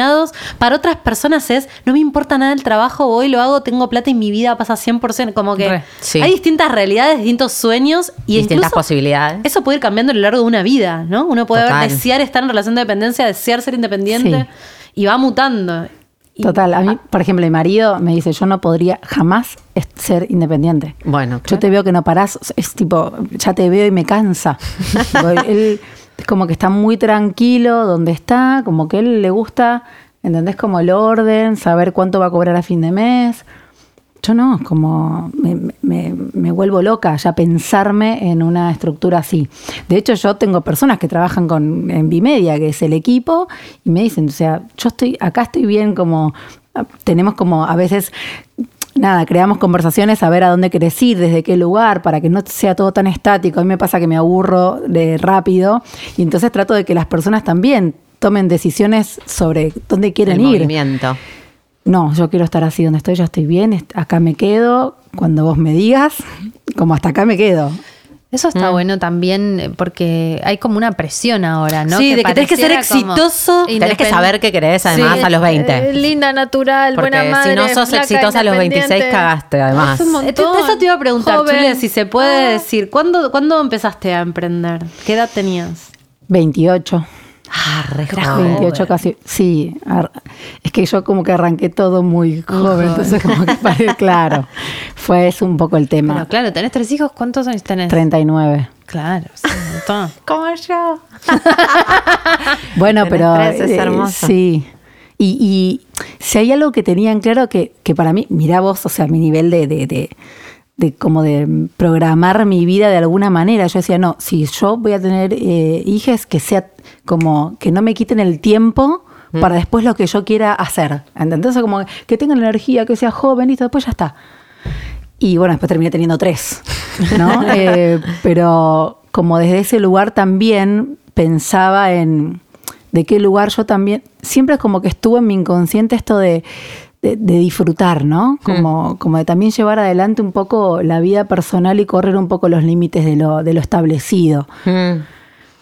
Para otras personas es, no me importa nada el trabajo, hoy lo hago, tengo plata y mi vida pasa 100%. Como que Re. Sí. hay distintas realidades, distintos sueños y Distintas posibilidades. eso puede ir cambiando a lo largo de una vida, ¿no? Uno puede desear estar en relación de dependencia, desear ser independiente y va mutando. Total, a mí, por ejemplo, mi marido me dice, yo no podría jamás ser independiente. Bueno, Yo te veo que no parás, es tipo, ya te veo y me cansa. Él como que está muy tranquilo donde está, como que a él le gusta, ¿entendés? Como el orden, saber cuánto va a cobrar a fin de mes. Yo no, como me vuelvo loca ya pensarme en una estructura así. De hecho, yo tengo personas que trabajan con en Bimedia, que es el equipo, y me dicen, o sea, yo estoy, acá estoy bien como, tenemos como a veces, nada, creamos conversaciones a ver a dónde querés ir, desde qué lugar, para que no sea todo tan estático. A mí me pasa que me aburro de rápido, y entonces trato de que las personas también tomen decisiones sobre dónde quieren el ir. movimiento. No, yo quiero estar así donde estoy, ya estoy bien, acá me quedo, cuando vos me digas, como hasta acá me quedo. Eso Mm. está bueno también eh, porque hay como una presión ahora, ¿no? Sí, de que tenés que ser exitoso. Tenés que saber qué querés además Sí, a los 20. eh, linda, natural, Porque buena madre. si no sos flaca, exitosa a los 26, independiente. cagaste, además. Es. Entonces, eso te iba a preguntar, Joven. Chule, si se puede Ah. decir, ¿cuándo, ¿cuándo empezaste a emprender? ¿Qué edad tenías? 28. Ah, re Era joven. 28 casi, sí. Es que yo como que arranqué todo muy joven, entonces como que paré, claro. Fue es un poco el tema. Pero claro, tenés tres hijos, ¿cuántos años tenés? 39. Claro, un montón. Como yo. Bueno, Tenés pero tres, es eh, sí. Y, y si hay algo que tenían claro que, que para mí, mirá vos, o sea, mi nivel de, de, de, de como de programar mi vida de alguna manera. Yo decía, no, si yo voy a tener eh, hijas, que sea como que no me quiten el tiempo Mm. para después lo que yo quiera hacer. Entonces, como que tengan energía, que sea joven, listo, después ya está. Y bueno, después terminé teniendo tres, ¿no? Eh, pero como desde ese lugar también pensaba en de qué lugar yo también, siempre es como que estuvo en mi inconsciente esto de, de, de disfrutar, ¿no? Como, como de también llevar adelante un poco la vida personal y correr un poco los límites de lo, de lo establecido. Mm.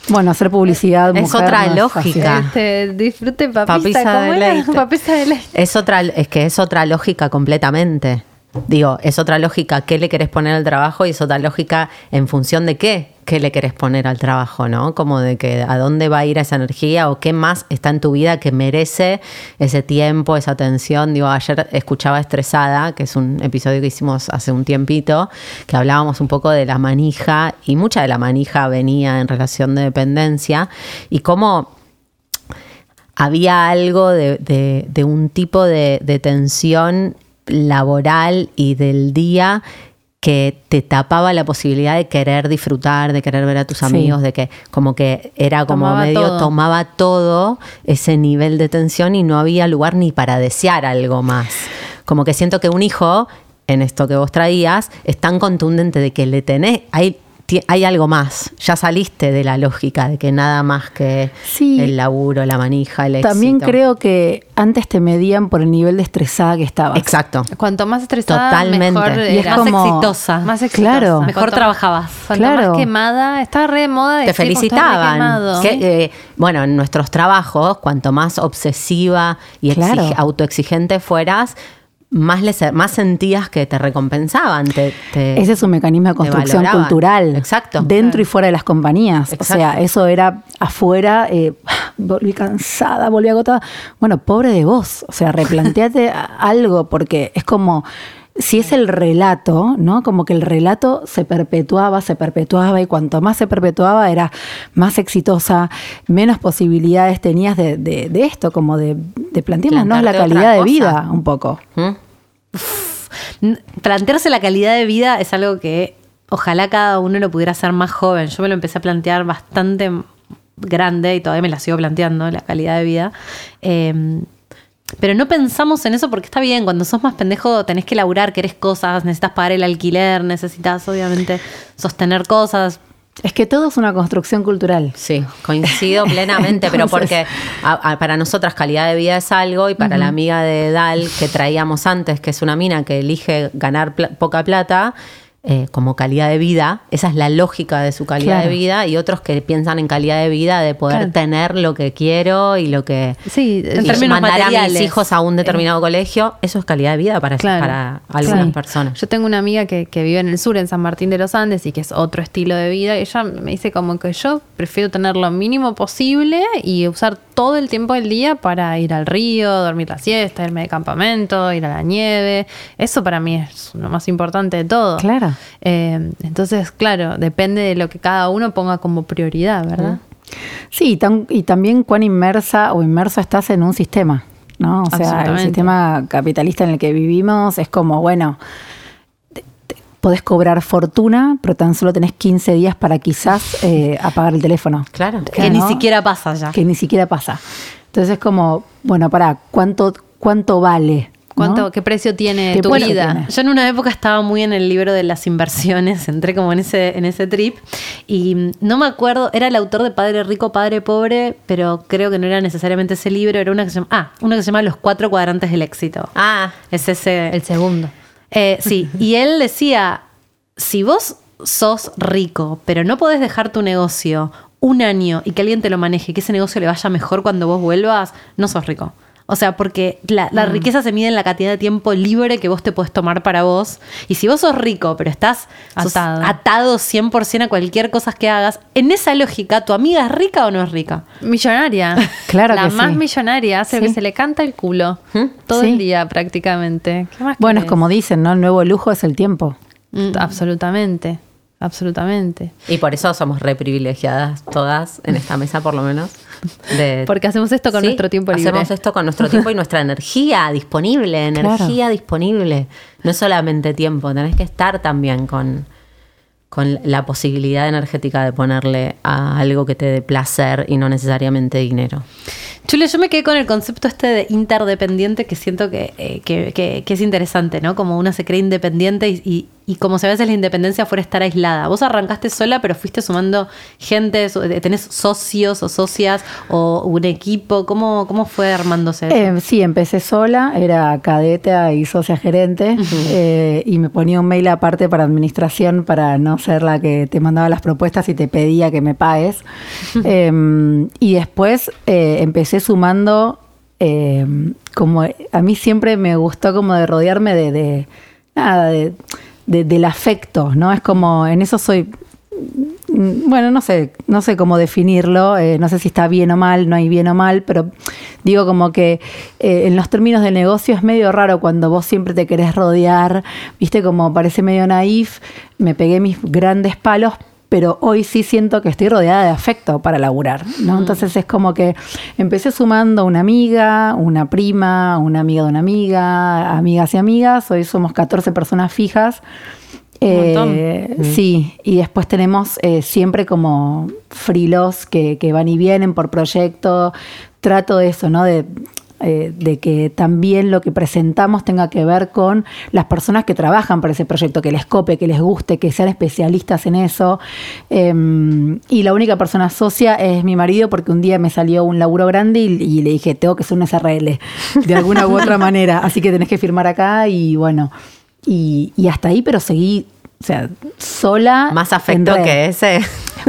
Bueno, hacer publicidad. Es mujer, otra no es fácil. lógica. Este, disfrute papista, Papisa ¿cómo de era? leite. Papisa de leite. Es otra, es que es otra lógica completamente. Digo, es otra lógica qué le querés poner al trabajo y es otra lógica en función de qué, qué le querés poner al trabajo, ¿no? Como de que a dónde va a ir esa energía o qué más está en tu vida que merece ese tiempo, esa atención. Digo, ayer escuchaba Estresada, que es un episodio que hicimos hace un tiempito, que hablábamos un poco de la manija y mucha de la manija venía en relación de dependencia y cómo había algo de, un tipo de, de tensión laboral y del día que te tapaba la posibilidad de querer disfrutar, de querer ver a tus Sí. amigos, de que como que era como Tomaba medio todo. tomaba todo ese nivel de tensión y no había lugar ni para desear algo más. Como que siento que un hijo, en esto que vos traías, es tan contundente de que le tenés, hay, hay algo más. Ya saliste de la lógica de que nada más que Sí. el laburo, la manija, el éxito. También creo que antes te medían por el nivel de estresada que estabas. Exacto. Cuanto más estresada, Totalmente. mejor Y es como- Más exitosa. Más exitosa. Claro. Mejor Cuanto- trabajabas. Cuanto Claro. más quemada, estaba re de moda. Te decir, "Pues, estás re felicitaban. quemado". Que, eh, bueno, en nuestros trabajos, cuanto más obsesiva y Claro. autoexigente fueras, más, les- más sentías que te recompensaban. Te, te- Ese es un mecanismo de construcción cultural. Exacto. Dentro y fuera de las compañías. Exacto. O sea, eso era afuera, eh, volví cansada, volví agotada. Bueno, pobre de vos. O sea, replanteate algo, porque es como. Si es el relato, ¿no? Como que el relato se perpetuaba, se perpetuaba, y cuanto más se perpetuaba era más exitosa, menos posibilidades tenías de, de- de esto, como de, de plantearnos la calidad de vida un poco. ¿Mm? Plantearse la calidad de vida es algo que ojalá cada uno lo pudiera hacer más joven. Yo me lo empecé a plantear bastante grande y todavía me la sigo planteando, la calidad de vida. Eh, pero no pensamos en eso porque está bien, cuando sos más pendejo tenés que laburar, querés cosas, necesitas pagar el alquiler, necesitas obviamente sostener cosas. Es que todo es una construcción cultural. Sí, coincido plenamente, pero porque a- a- para nosotras calidad de vida es algo y para la amiga de Dal que traíamos antes, que es una mina que elige ganar poca plata, eh, como calidad de vida, esa es la lógica de su calidad Claro. de vida, y otros que piensan en calidad de vida de poder Claro. tener lo que quiero y lo que... Sí, En y términos mandar a mis hijos a un determinado colegio, eso es calidad de vida para, Claro, para algunas personas. Yo tengo una amiga que, que vive en el sur, en San Martín de los Andes, y que es otro estilo de vida. Y ella me dice como que yo prefiero tener lo mínimo posible y usar todo el tiempo del día para ir al río, dormir la siesta, irme de campamento, ir a la nieve. Eso para mí es lo más importante de todo. Claro. Eh, entonces, claro, depende de lo que cada uno ponga como prioridad, ¿verdad? Sí, y, tan- y también cuán inmersa o inmerso estás en un sistema, ¿no? O sea, el sistema capitalista en el que vivimos es como, bueno, podés cobrar fortuna, pero tan solo tenés 15 días para quizás eh, apagar el teléfono. Claro. Que ¿no? ni siquiera pasa ya. Que ni siquiera pasa. Entonces es como, bueno, para ¿cuánto, cuánto vale? ¿No? ¿Cuánto, ¿Qué precio tiene ¿Qué tu vida? tiene? Yo en una época estaba muy en el libro de las inversiones, entré como en ese, en ese trip y mm, no me acuerdo, era el autor de Padre Rico, Padre Pobre, pero creo que no era necesariamente ese libro, era una que se llama, ah, una que se llama Los Cuatro Cuadrantes del Éxito. Ah, Es ese... El segundo. Eh, sí, y él decía, si vos sos rico, pero no podés dejar tu negocio un año y que alguien te lo maneje y que ese negocio le vaya mejor cuando vos vuelvas, no sos rico. O sea, porque la, la riqueza se mide en la cantidad de tiempo libre que vos te puedes tomar para vos. Y si vos sos rico, pero estás Atado. atado 100% a cualquier cosa que hagas, en esa lógica, ¿tu amiga es rica o no es rica? Millonaria. Claro La que más sí. millonaria hace Sí. que se le canta el culo. Todo Sí. el día prácticamente. ¿Qué más Bueno, es como dicen, ¿no? El nuevo lujo es el tiempo. Mm, Absolutamente. Absolutamente. y por eso somos re privilegiadas todas, en esta mesa por lo menos. de- Porque hacemos esto con Sí, nuestro tiempo libre. Hacemos esto con nuestro tiempo y nuestra energía disponible, Claro. energía disponible. No solamente tiempo, tenés que estar también con, con la posibilidad energética de ponerle a algo que te dé placer y no necesariamente dinero. Chule, yo me quedé con el concepto este de interdependiente que siento que, eh, que, que- que es interesante, ¿no? Como una se cree independiente y, y- y como a veces la independencia fuera estar aislada. Vos arrancaste sola, pero fuiste sumando gente, so- tenés socios o socias o un equipo. ¿Cómo, cómo fue armándose? eso? Eh, sí, empecé sola, era cadeta y socia gerente eh, y me ponía un mail aparte para administración para no ser la que te mandaba las propuestas y te pedía que me pagues. Eh, y después eh, empecé sumando, eh, como a mí siempre me gustó como de rodearme de, de- nada, de- de- del afecto, ¿no? Es como, en eso soy Mm, bueno, no sé, no sé cómo definirlo, eh, no sé si está bien o mal, no hay bien o mal, pero digo como que eh, en los términos del negocio es medio raro cuando vos siempre te querés rodear, viste, como parece medio naif, me pegué mis grandes palos, pero hoy sí siento que estoy rodeada de afecto para laburar, ¿no? Entonces es como que empecé sumando una amiga, una prima, una amiga de una amiga, amigas y amigas, hoy somos 14 personas fijas. montón. Eh, Sí, y después tenemos eh, siempre como frilos que, que van y vienen por proyecto. Trato de eso, ¿no? De, eh, de que también lo que presentamos tenga que ver con las personas que trabajan para ese proyecto, que les cope, que les guste, que sean especialistas en eso. Eh, y la única persona socia es mi marido porque un día me salió un laburo grande y, y le dije, tengo que ser un SRL de alguna u otra manera, así que tenés que firmar acá y bueno. Y, y hasta ahí, pero seguí, o sea, sola. Más afecto que ese.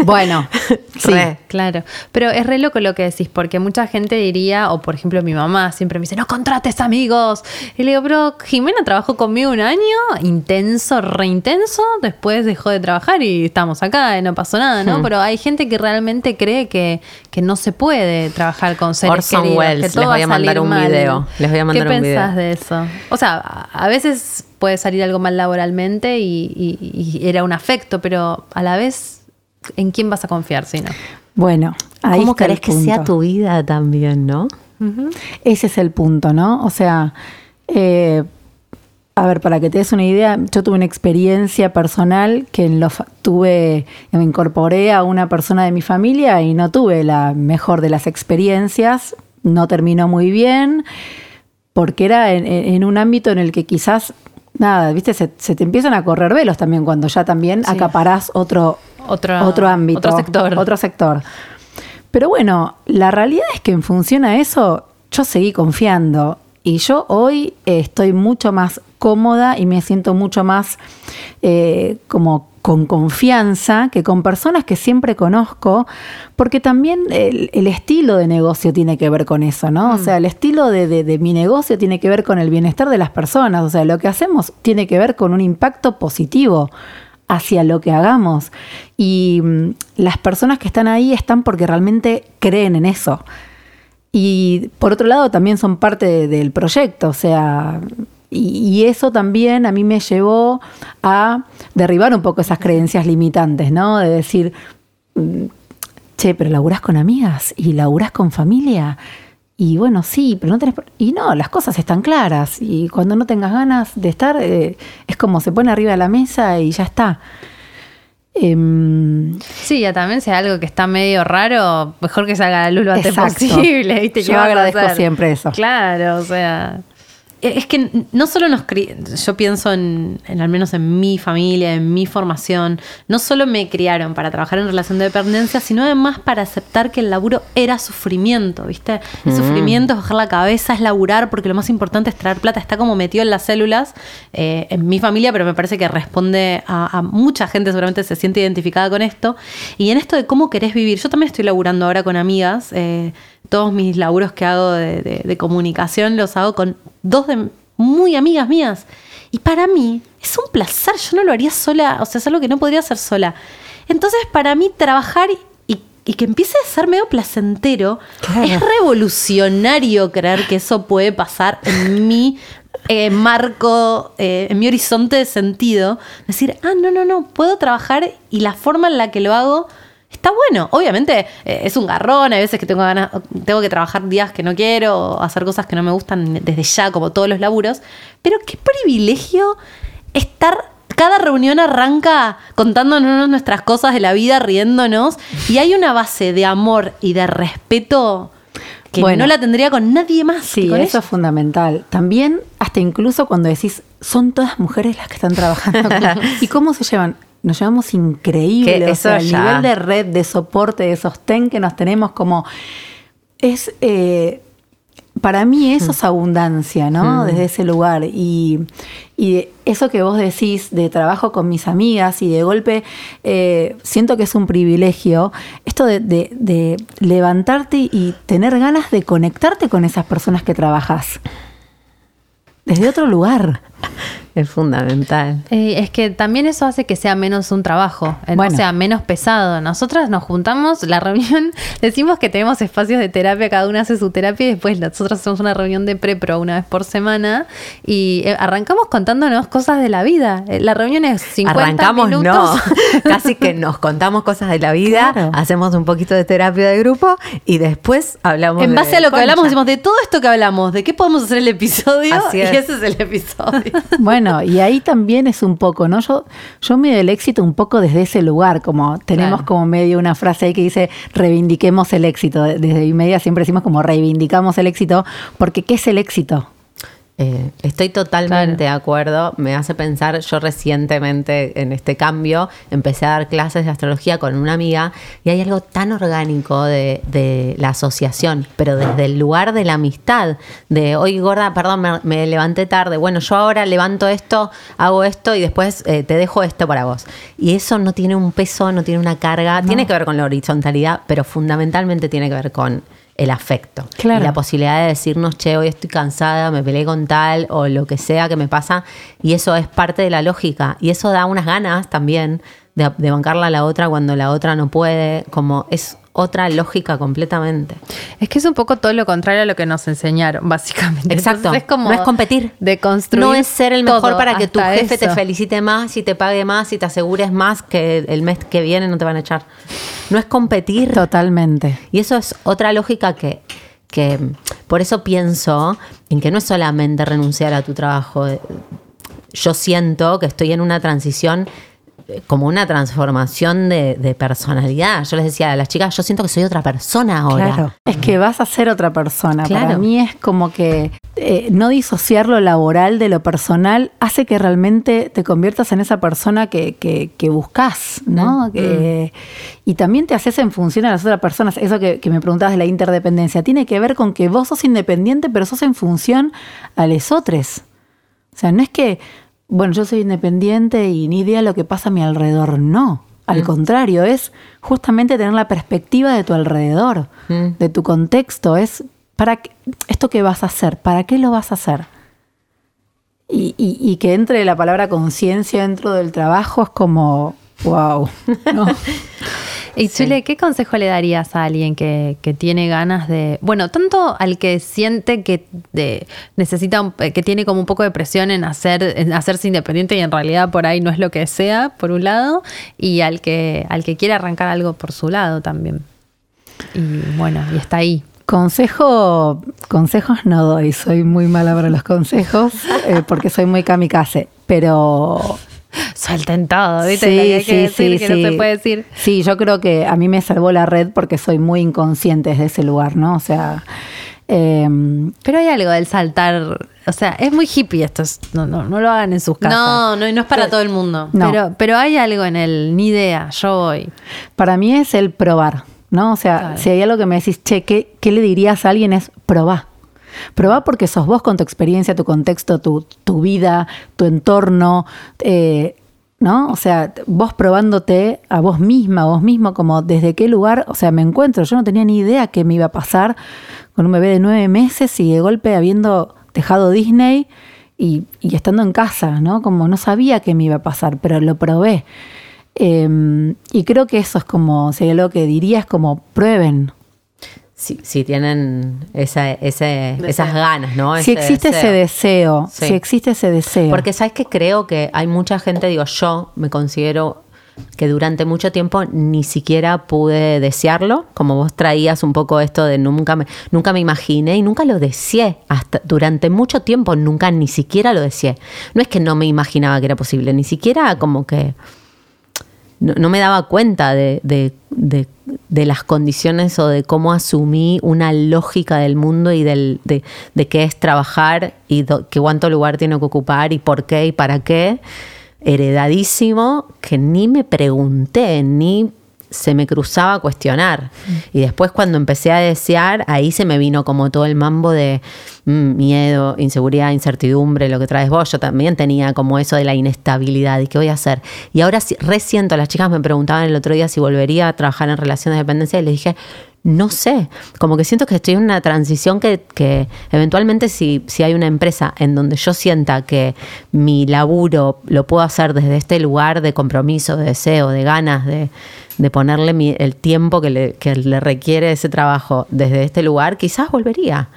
Bueno, sí. Re. Claro, pero es re loco lo que decís, porque mucha gente diría, o por ejemplo mi mamá siempre me dice, no contrates amigos. Y le digo, pero Jimena trabajó conmigo un año, intenso, re intenso, después dejó de trabajar y estamos acá y no pasó nada, ¿no? Pero hay gente que realmente cree que, que no se puede trabajar con seres Orson queridos, que todo les voy a mandar un mal. video, les voy a mandar ¿Qué un video. pensás de eso? O sea, a a veces puede salir algo mal laboralmente y, y- y era un afecto, pero a la vez, ¿en quién vas a confiar si no? Bueno, ahí ¿Cómo querés que sea tu vida también, no? Ese es el punto, ¿no? O sea, eh, a ver, para que te des una idea, yo tuve una experiencia personal que en lo tuve, me incorporé a una persona de mi familia y no tuve la mejor de las experiencias, no terminó muy bien, porque era en, en- en un ámbito en el que quizás, nada, viste, se, se te empiezan a correr velos también cuando ya también Sí. acaparás otro, Otro- otro ámbito, otro sector. otro sector. Pero bueno, la realidad es que en función a eso yo seguí confiando y yo hoy eh, estoy mucho más cómoda y me siento mucho más eh, como con confianza que con personas que siempre conozco, porque también el, el estilo de negocio tiene que ver con eso, ¿no? O sea, el estilo de, de- de mi negocio tiene que ver con el bienestar de las personas, o sea, lo que hacemos tiene que ver con un impacto positivo hacia lo que hagamos. Y mm, las personas que están ahí están porque realmente creen en eso. Y por otro lado también son parte de- del proyecto, o sea, y, y eso también a mí me llevó a derribar un poco esas creencias limitantes, ¿no? De decir, mm, che, pero laburás con amigas y laburás con familia. Y bueno, sí, pero no tenés... Y no, las cosas están claras. Y cuando no tengas ganas de estar, eh, es como se pone arriba de la mesa y ya está. Em, Sí, ya también si hay algo que está medio raro, mejor que salga a la luz lo antes posible. ¿viste? Yo ¿Qué vas a agradezco siempre eso. Claro, o sea. Es que no solo nos yo pienso en, en al menos en mi familia, en mi formación, no solo me criaron para trabajar en relación de dependencia, sino además para aceptar que el laburo era sufrimiento, ¿viste? El sufrimiento es bajar la cabeza, es laburar, porque lo más importante es traer plata, está como metido en las células, eh, en mi familia, pero me parece que responde a, a mucha gente, seguramente se siente identificada con esto. Y en esto de cómo querés vivir, yo también estoy laburando ahora con amigas, eh, todos mis laburos que hago de, de- de comunicación los hago con dos de muy amigas mías. Y para mí es un placer, yo no lo haría sola, o sea, es algo que no podría hacer sola. Entonces, para mí, trabajar y, y que empiece a ser medio placentero, es revolucionario creer que eso puede pasar en mi eh, marco, eh, en mi horizonte de sentido. Decir, ah, no, no, no, puedo trabajar y la forma en la que lo hago Está bueno, obviamente eh, es un garrón, hay veces que tengo ganas, tengo que trabajar días que no quiero, o hacer cosas que no me gustan desde ya, como todos los laburos, pero qué privilegio estar, cada reunión arranca contándonos nuestras cosas de la vida, riéndonos, y hay una base de amor y de respeto que Bueno. no la tendría con nadie más. Sí, con eso ella. es fundamental. También, hasta incluso cuando decís, son todas mujeres las que están trabajando. ¿Y cómo se llevan? Nos llevamos increíble. Que o eso sea, el ya- nivel de red, de soporte, de sostén que nos tenemos como... Es... eh, para mí eso es abundancia, ¿no? Desde ese lugar. Y, y eso que vos decís de trabajo con mis amigas y de golpe eh, siento que es un privilegio, esto de, de- de levantarte y tener ganas de conectarte con esas personas que trabajas. Desde otro lugar. Es fundamental. Eh, es que también eso hace que sea menos un trabajo, eh, Bueno. o sea, menos pesado. Nosotras nos juntamos, la reunión, decimos que tenemos espacios de terapia, cada una hace su terapia y después nosotros hacemos una reunión de prepro una vez por semana y eh, arrancamos contándonos cosas de la vida. La reunión es 50 Arrancamos, minutos. no. Casi que nos contamos cosas de la vida, Claro. hacemos un poquito de terapia de grupo y después hablamos En de base a lo que hablamos, decimos de todo esto que hablamos, de qué podemos hacer el episodio, Así y es. ese es el episodio. Bueno, y ahí también es un poco, ¿no? Yo, yo mido el éxito un poco desde ese lugar, como tenemos Claro. como medio una frase ahí que dice reivindiquemos el éxito. Desde mi media siempre decimos como reivindicamos el éxito, porque ¿qué es el éxito? Eh, estoy totalmente de acuerdo. Me hace pensar, yo recientemente en este cambio empecé a dar clases de astrología con una amiga y hay algo tan orgánico de, de la asociación, pero desde el lugar de la amistad, de hoy gorda, perdón, me, me levanté tarde, bueno, yo ahora levanto esto, hago esto y después eh, te dejo esto para vos. Y eso no tiene un peso, no tiene una carga, tiene que ver con la horizontalidad, pero fundamentalmente tiene que ver con el afecto. Claro. Y la posibilidad de decirnos, che, hoy estoy cansada, me peleé con tal o lo que sea que me pasa. Y eso es parte de la lógica. Y eso da unas ganas también de, de bancarla a la otra cuando la otra no puede. Como es otra lógica completamente. Es que es un poco todo lo contrario a lo que nos enseñaron, básicamente. Exacto. Entonces, es como no es competir. De construir. No es ser el mejor para que tu jefe te felicite más y te pague más y te asegures más que el mes que viene no te van a echar. No es competir. Totalmente. Y eso es otra lógica que, que por eso pienso en que no es solamente renunciar a tu trabajo. Yo siento que estoy en una transición como una transformación de, de personalidad. Yo les decía a las chicas, yo siento que soy otra persona ahora. Claro. Es que vas a ser otra persona. Para Claro. mí es como que eh, no disociar lo laboral de lo personal hace que realmente te conviertas en esa persona que, que, que buscas, ¿no? Que- Y también te haces en función a las otras personas. Eso que, que me preguntabas de la interdependencia tiene que ver con que vos sos independiente, pero sos en función a los otros. O sea, no es que, bueno, yo soy independiente y ni idea lo que pasa a mi alrededor. No. Al contrario, es justamente tener la perspectiva de tu alrededor, Mm. de tu contexto. Es para qué- esto que vas a hacer, ¿para qué lo vas a hacer? Y, y- y que entre la palabra conciencia dentro del trabajo es como, wow. ¿no? Y Chule, ¿qué consejo le darías a alguien que, que tiene ganas de, bueno, tanto al que siente que de- necesita, un- que tiene como un poco de presión en hacer, en hacerse independiente y en realidad por ahí no es lo que sea, por un lado, y al que, al que quiere arrancar algo por su lado también. Y bueno, y está ahí. Consejo, consejos no doy, soy muy mala para los consejos eh, porque soy muy kamikaze, pero Suelten todo, ¿viste? Sí, Lo que hay que sí, decir, sí, que no sí. se puede decir. Sí, yo creo que a mí me salvó la red porque soy muy inconsciente desde ese lugar, ¿no? O sea, em, Pero hay algo del saltar, o sea, es muy hippie esto, es- no, no, no lo hagan en sus casas. No, no, no es para todo el mundo. No. Pero, pero hay algo en el, ni idea, yo voy. para mí es el probar, ¿no? O sea, Claro. si hay algo que me decís, che, ¿qué, qué le dirías a alguien? Es probá. Probá porque sos vos con tu experiencia, tu contexto, tu, tu vida, tu entorno, eh, ¿no? O sea, vos probándote a vos misma, a vos mismo, como desde qué lugar, o sea, me encuentro. Yo no tenía ni idea qué me iba a pasar con un bebé de nueve meses y de golpe habiendo dejado Disney y, y estando en casa, ¿no? Como no sabía qué me iba a pasar, pero lo probé. Eh, y creo que eso es como, sería lo que diría, es como prueben. Si, si tienen esa, ese- esas ganas, ¿no? si existe ese deseo, Sí. si existe ese deseo. Porque sabes que creo que hay mucha gente, digo, yo me considero que durante mucho tiempo ni siquiera pude desearlo, como vos traías un poco esto de nunca me, nunca me imaginé y nunca lo deseé, hasta durante mucho tiempo nunca ni siquiera lo deseé. No es que no me imaginaba que era posible, ni siquiera como que no, me daba cuenta de, de- de- las condiciones o de cómo asumí una lógica del mundo y del, de, qué es trabajar y do- que cuánto lugar tiene que ocupar y por qué y para qué, heredadísimo, que ni me pregunté, ni se me cruzaba a cuestionar. Y después cuando empecé a desear, ahí se me vino como todo el mambo de mm, miedo, inseguridad, incertidumbre, lo que traes vos. Yo también tenía como eso de la inestabilidad y qué voy a hacer. Y ahora resiento, las chicas me preguntaban el otro día si volvería a trabajar en relaciones de dependencia y les dije, no sé, como que siento que estoy en una transición que, que eventualmente si, si hay una empresa en donde yo sienta que mi laburo lo puedo hacer desde este lugar de compromiso, de deseo, de ganas, de, de ponerle mi- el tiempo que le, que le requiere ese trabajo desde este lugar, quizás volvería.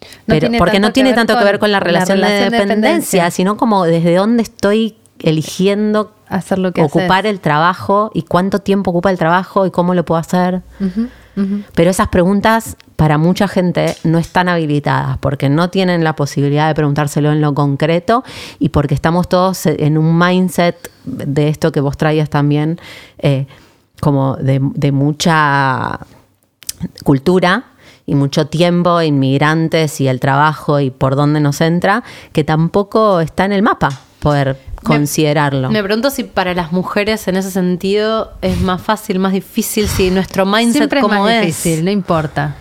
No Pero, tiene porque no tiene tanto que ver con la la relación, de, dependencia, dependencia. sino como desde dónde estoy eligiendo Hacer lo que ocupar haces. el trabajo y cuánto tiempo ocupa el trabajo y cómo lo puedo hacer. Pero esas preguntas para mucha gente no están habilitadas porque no tienen la posibilidad de preguntárselo en lo concreto y porque estamos todos en un mindset de esto que vos traías también, eh, como de, de mucha cultura y mucho tiempo, inmigrantes y el trabajo y por dónde nos entra, que tampoco está en el mapa poder considerarlo. Me pregunto si para las mujeres en ese sentido es más fácil, más difícil, si nuestro mindset Siempre es como más es. difícil, no importa.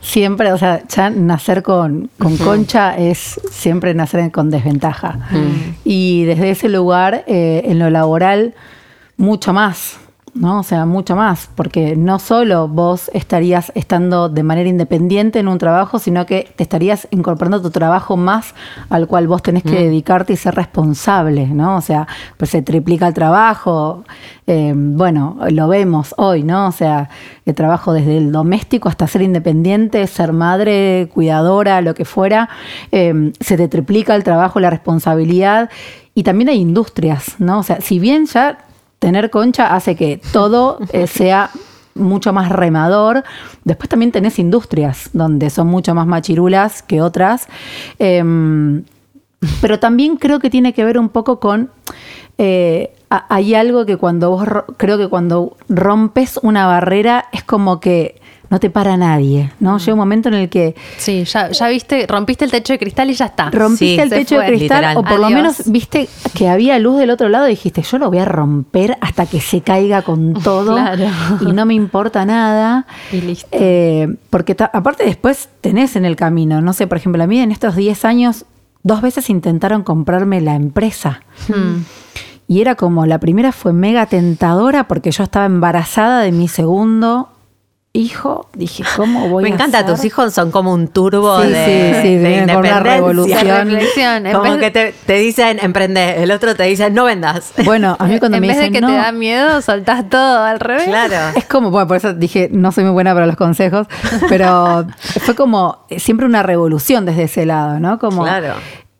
Siempre, o sea, ya nacer con, con concha es siempre nacer con desventaja. Y desde ese lugar, eh, en lo laboral, mucho más, ¿no? O sea, mucho más, porque no solo vos estarías estando de manera independiente en un trabajo, sino que te estarías incorporando tu trabajo más al cual vos tenés que dedicarte y ser responsable, ¿no? O sea, pues se triplica el trabajo, eh, bueno, lo vemos hoy, ¿no? O sea, el trabajo desde el doméstico hasta ser independiente, ser madre, cuidadora, lo que fuera, eh, se te triplica el trabajo, la responsabilidad y también hay industrias, ¿no? O sea, si bien ya tener concha hace que todo eh, sea mucho más remador. Después también tenés industrias donde son mucho más machirulas que otras. Em, pero también creo que tiene que ver un poco con. eh, hay algo que cuando vos. Creo que cuando rompes una barrera es como que no te para nadie, ¿no? Llega un momento en el que Sí, ya, ya viste, rompiste el techo de cristal y ya está. rompiste Sí, el techo de cristal Literal. o por lo menos viste que había luz del otro lado y dijiste, yo lo voy a romper hasta que se caiga con todo Claro. y no me importa nada. Y listo. Eh, porque aparte después tenés en el camino, no sé, por ejemplo, a mí en estos 10 años dos veces intentaron comprarme la empresa. Hmm. Y era como, la primera fue mega tentadora porque yo estaba embarazada de mi segundo hijo. Dije, ¿cómo voy Me a encanta, hacer? tus hijos son como un turbo Sí, de, sí, sí, de vienen con una independencia. revolución. Reflexión, Como vez- que te, te dicen emprende, el otro te dice no vendas. Bueno, a mí cuando en me vez de dicen que no, te da miedo, soltás todo al revés. Claro. Es como, bueno, por eso dije, no soy muy buena para los consejos, pero fue como siempre una revolución desde ese lado, ¿no? Como, Claro.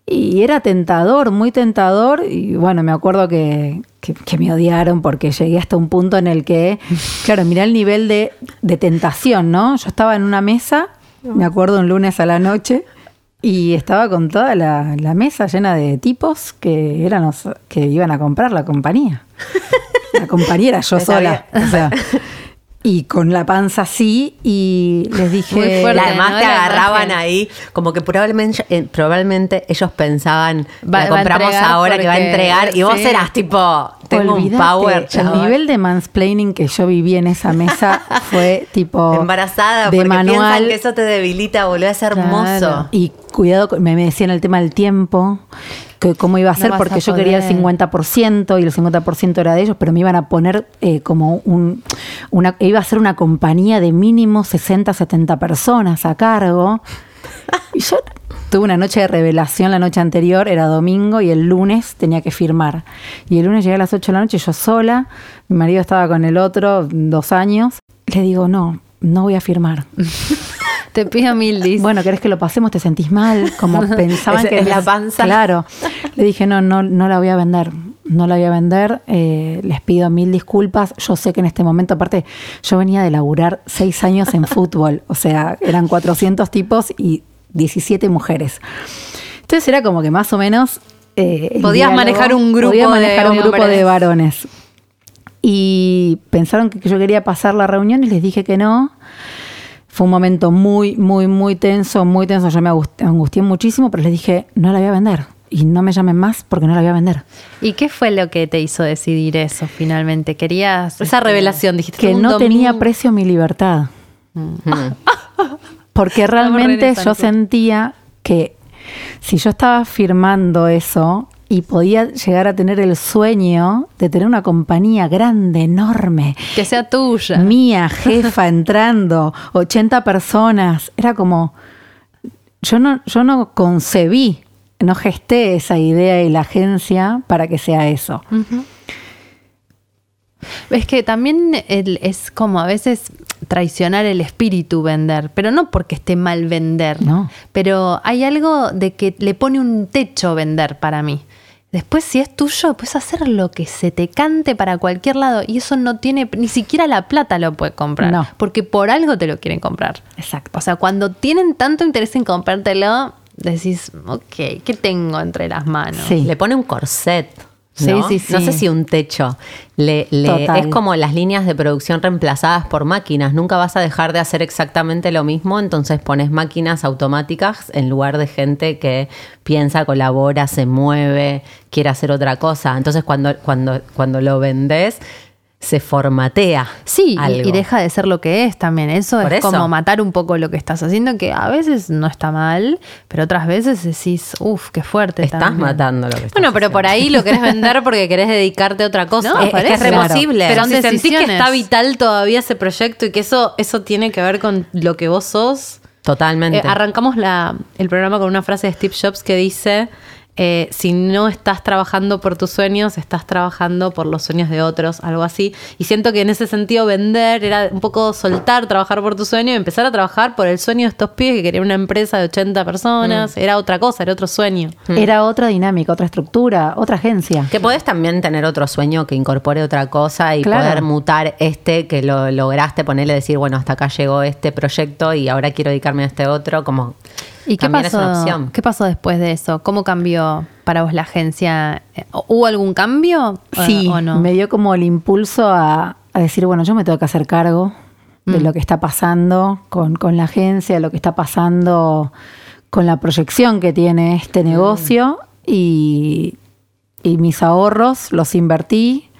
Y era tentador, muy tentador, y bueno, me acuerdo que, que- que me odiaron porque llegué hasta un punto en el que, claro, mirá el nivel de, de tentación, ¿no? Yo estaba en una mesa, me acuerdo un lunes a la noche, y estaba con toda la, la mesa llena de tipos que eran los que iban a comprar la compañía. La compañía era yo sola. o sea, y con la panza así, y les dije. Muy fuerte, Además ¿no? te La agarraban ahí, como que probablemente, eh, probablemente ellos pensaban, Va- la compramos ahora que va a entregar, y vos eras tipo, tengo un power, El chaval. nivel de mansplaining que yo viví en esa mesa fue tipo. embarazada, de porque piensan manual. que eso te debilita, boludo, es hermoso. Claro. Y cuidado, me decían el tema del tiempo, que cómo iba a ser, porque a yo quería el poder. 50% y el 50% era de ellos, pero me iban a poner eh, como un. Una, iba a ser una compañía de mínimo 60, 70 personas a cargo. Y yo tuve una noche de revelación la noche anterior, era domingo, y el lunes tenía que firmar. Y el lunes llegué a las 8 de la noche, yo sola, mi marido estaba con el otro, dos años. Le digo, no, no voy a firmar. Te pido mil dis. Bueno, ¿querés que lo pasemos? ¿Te sentís mal? Como pensaban Es- que... es la panza. Claro. Le dije, no, no, no la voy a vender. No la voy a vender. eh, les pido mil disculpas. Yo sé que en este momento, aparte, yo venía de laburar seis años en fútbol. O sea, eran 400 tipos y 17 mujeres. Entonces era como que más o menos... eh, Podías manejar un grupo Podía de manejar un grupo hombres. de varones. Y pensaron que yo quería pasar la reunión y les dije que no. Fue un momento muy, muy, muy tenso, muy tenso. Yo me angust- angustié muchísimo, pero les dije, no la voy a vender. Y no me llamen más porque no la voy a vender. ¿Y qué fue lo que te hizo decidir eso finalmente? ¿Querías Esa revelación, dijiste. Que no tenía precio mi libertad. Porque realmente yo sentía que si yo estaba firmando eso y podía llegar a tener el sueño de tener una compañía grande, enorme, que sea tuya? mía, jefa, entrando, 80 personas, era como, yo no, yo no concebí, no gesté esa idea y la agencia para que sea eso. Es que también el- es como a veces traicionar el espíritu vender, pero no porque esté mal vender, No. pero hay algo de que le pone un techo vender para mí. Después, si es tuyo, puedes hacer lo que se te cante para cualquier lado y eso no tiene, ni siquiera la plata lo puede comprar, No. porque por algo te lo quieren comprar. Exacto. O sea, cuando tienen tanto interés en comprártelo, decís, ok, ¿qué tengo entre las manos? Sí. Le pone un corset. Sí, ¿no? sí, sí. No sé si un techo. Le, le- Total. es como las líneas de producción reemplazadas por máquinas. Nunca vas a dejar de hacer exactamente lo mismo, entonces pones máquinas automáticas en lugar de gente que piensa, colabora, se mueve, quiere hacer otra cosa. Entonces cuando, cuando, cuando lo vendes, se formatea. Sí, y- algo. y deja de ser lo que es también. Eso Por es eso. como matar un poco lo que estás haciendo, que a veces no está mal, pero otras veces decís, uff, qué fuerte. Estás también". matando lo que estás Bueno, pero por ahí lo querés vender porque querés dedicarte a otra cosa. No, es, que es. Claro. Pero si sentís que decisiones. está vital todavía ese proyecto y que eso, eso tiene que ver con lo que vos sos. Totalmente. Eh, arrancamos la- el programa con una frase de Steve Jobs que dice: eh, Si no estás trabajando por tus sueños, estás trabajando por los sueños de otros, algo así. Y siento que en ese sentido, vender era un poco soltar, trabajar por tu sueño y empezar a trabajar por el sueño de estos pibes que querían una empresa de 80 personas. Era otra cosa, era otro sueño. Era otra dinámica, otra estructura, otra agencia. Que podés también tener otro sueño que incorpore otra cosa y Claro. poder mutar este que lo lograste, ponerle decir, bueno, hasta acá llegó este proyecto y ahora quiero dedicarme a este otro, como ¿Y qué también pasó, es una opción. qué pasó después de eso? ¿Cómo cambió para vos la agencia? ¿Hubo algún cambio Sí, o no? me dio como el impulso a, a decir, bueno, yo me tengo que hacer cargo de lo que está pasando con, con la agencia, lo que está pasando con la proyección que tiene este negocio y, y mis ahorros los invertí.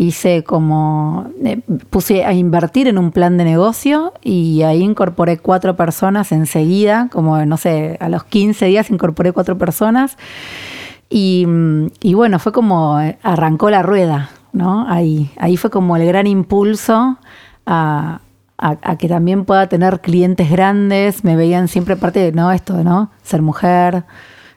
Hice como, eh, puse a invertir en un plan de negocio y ahí incorporé cuatro personas enseguida, como no sé, a los 15 días incorporé cuatro personas y, mm, bueno, fue como eh, arrancó la rueda, ¿no? Ahí, ahí fue como el gran impulso a, a- a que también pueda tener clientes grandes. Me veían siempre parte de, ¿no? Esto, ¿no? Ser mujer,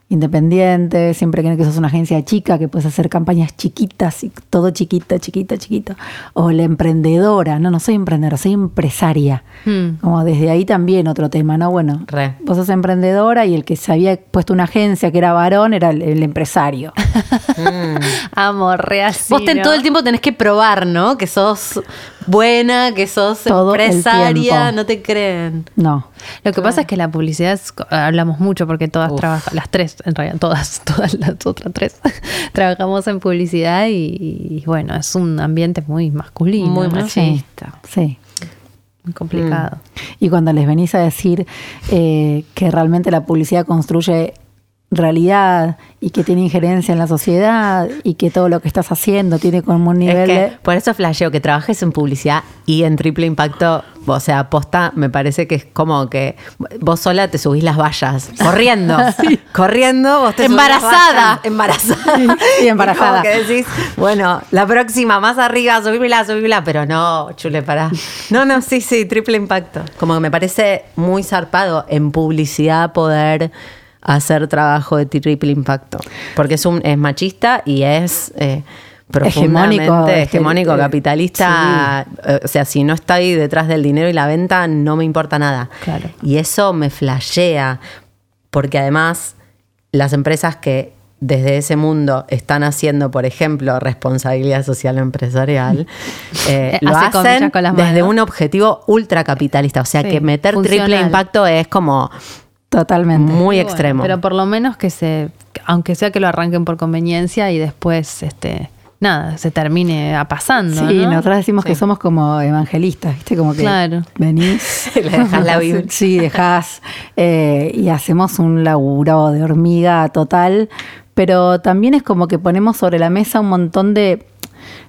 independiente, siempre creen que sos una agencia chica, que puedes hacer campañas chiquitas y todo chiquita, chiquita, chiquita. O la emprendedora, no, no soy emprendedora, soy empresaria. Hmm. Como desde ahí también otro tema, ¿no? Bueno, Re. vos sos emprendedora y el que se había puesto una agencia que era varón era el, el empresario. Amo, re así, Vos ten- todo el tiempo tenés que probar, ¿no? Que sos buena, que sos Todo empresaria, no te creen. No. Lo que pasa es que la publicidad es- hablamos mucho porque todas trabajan, las tres, en realidad todas, todas las otras tres, trabajamos en publicidad y, y, bueno, es un ambiente muy masculino, Muy ¿no? machista. Sí. muy complicado. Y cuando les venís a decir eh, que realmente la publicidad construye realidad y que tiene injerencia en la sociedad y que todo lo que estás haciendo tiene como un nivel Es que de... por eso flasheo que trabajes en publicidad y en triple impacto, o sea, posta, me parece que es como que vos sola te subís las vallas, corriendo, corriendo, vos te subís las Embarazada. vallas, embarazada. Sí, embarazada. Y como que decís, bueno, la próxima, más arriba, subímela, subímela, pero no, chule, pará. No, no, sí, sí, triple impacto. Como que me parece muy zarpado en publicidad poder hacer trabajo de triple impacto. Porque es un es machista y es eh, profundamente Hegemónico, hegemónico, eh, capitalista. Eh, O sea, si no estoy detrás del dinero y la venta, no me importa nada. Claro. Y eso me flashea, porque además las empresas que desde ese mundo están haciendo, por ejemplo, responsabilidad social empresarial, eh, lo hacen con las desde un objetivo ultracapitalista. O sea Sí, que meter triple impacto es como Totalmente. muy bueno, extremo. pero por lo menos que se, aunque sea que lo arranquen por conveniencia y después este nada, se termine pasando. Sí, ¿no? nosotros decimos que somos como evangelistas, ¿viste? Como que Claro. venís, Le dejás la Biblia. Sí, dejás eh, y hacemos un laburo de hormiga total, pero también es como que ponemos sobre la mesa un montón de...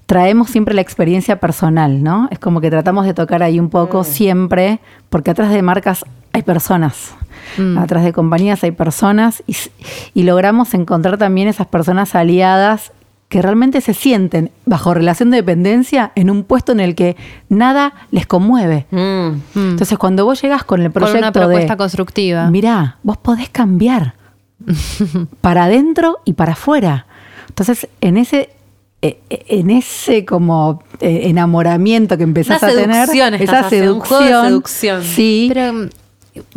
Traemos siempre la experiencia personal, ¿no? Es como que tratamos de tocar ahí un poco Mm. siempre, porque atrás de marcas hay personas. Mm. Atrás de compañías hay personas y, logramos encontrar también esas personas aliadas que realmente se sienten bajo relación de dependencia en un puesto en el que nada les conmueve. Mm. Entonces, cuando vos llegas con el Con proyecto una propuesta de, constructiva. mirá, vos podés cambiar para adentro y para afuera. Entonces, en ese eh, eh, en ese como eh, enamoramiento que empezás Una a tener, seducción estás esa haciendo, un seducción, juego de seducción. sí, Pero, mm,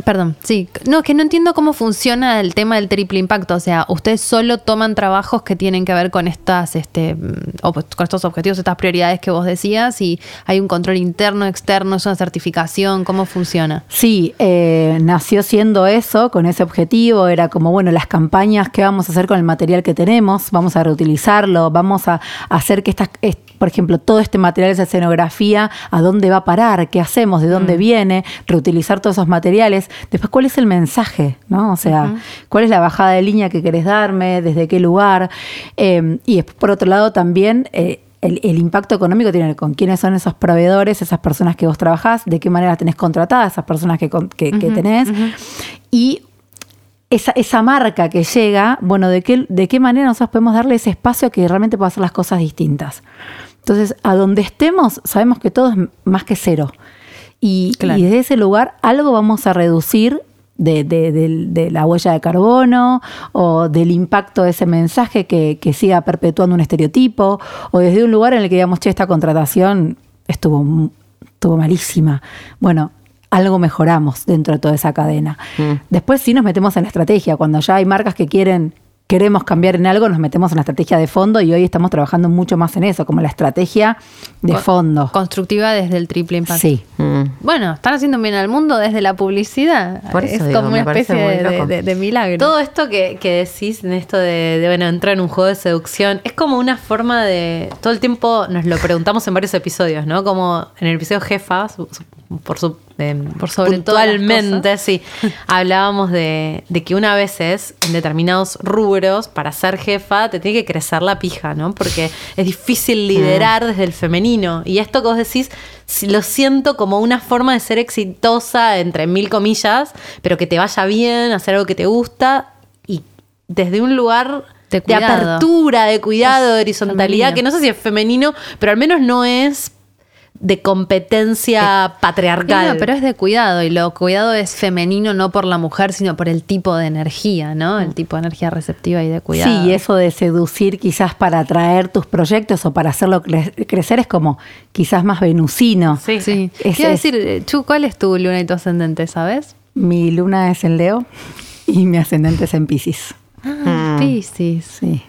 perdón, sí. No, que no entiendo cómo funciona el tema del triple impacto. O sea, ustedes solo toman trabajos que tienen que ver con estas, este, mm, con estos objetivos, estas prioridades que vos decías, y hay un control interno, externo, es una certificación, ¿cómo funciona? Sí, eh, nació siendo eso, con ese objetivo, era como, bueno, las campañas, ¿qué vamos a hacer con el material que tenemos? Vamos a reutilizarlo, vamos a hacer que estas, es- por ejemplo, todo este material de escenografía, ¿a dónde va a parar? ¿Qué hacemos? ¿De dónde viene? Reutilizar todos esos materiales. Después, ¿cuál es el mensaje? ¿no? O sea, ¿cuál es la bajada de línea que querés darme? ¿Desde qué lugar? Eh, y después, por otro lado, también... eh, el, el impacto económico tiene con quiénes son esos proveedores, esas personas que vos trabajás, de qué manera tenés contratadas, esas personas que, que- que tenés. Y esa, esa marca que llega, bueno, de qué, de qué manera nosotros podemos darle ese espacio que realmente pueda hacer las cosas distintas. Entonces, a donde estemos, sabemos que todo es más que cero. Y, Claro. y desde ese lugar algo vamos a reducir de, de- del- de la huella de carbono o del impacto de ese mensaje que, que siga perpetuando un estereotipo o desde un lugar en el que digamos, che, esta contratación estuvo, estuvo malísima. Bueno, algo mejoramos dentro de toda esa cadena. Después sí nos metemos en la estrategia. Cuando ya hay marcas que quieren, queremos cambiar en algo, nos metemos en la estrategia de fondo y hoy estamos trabajando mucho más en eso, como la estrategia de Con- fondo. Constructiva desde el triple impacto. Sí. Mm. Bueno, están haciendo bien al mundo desde la publicidad. Por eso es digo, como me una especie de, loco. de- de milagro. Todo esto que, que decís en esto de, de, bueno, entrar en un juego de seducción, es como una forma de. Todo el tiempo nos lo preguntamos en varios episodios, ¿no? Como en el episodio Jefa, su- su- por su. Por sobre puntualmente, sí. Hablábamos de, de que una vez es en determinados rubros, para ser jefa, te tiene que crecer la pija, ¿no? Porque es difícil liderar desde el femenino. Y esto que vos decís, lo siento como una forma de ser exitosa, entre mil comillas, pero que te vaya bien, hacer algo que te gusta y desde un lugar De apertura, de cuidado, de horizontalidad, femenino. que no sé si es femenino, pero al menos no es de competencia patriarcal. No, pero es de cuidado y lo cuidado es femenino no por la mujer, sino por el tipo de energía, ¿no? El tipo de energía receptiva y de cuidado. Sí, y eso de seducir quizás para atraer tus proyectos o para hacerlo cre- crecer es como quizás más venusino. Sí. Sí. Es- Quiero es- decir, eh, Chu, ¿cuál es tu luna y tu ascendente, sabes? Mi luna es en Leo y mi ascendente es en Pisces. Ah, Piscis. Sí.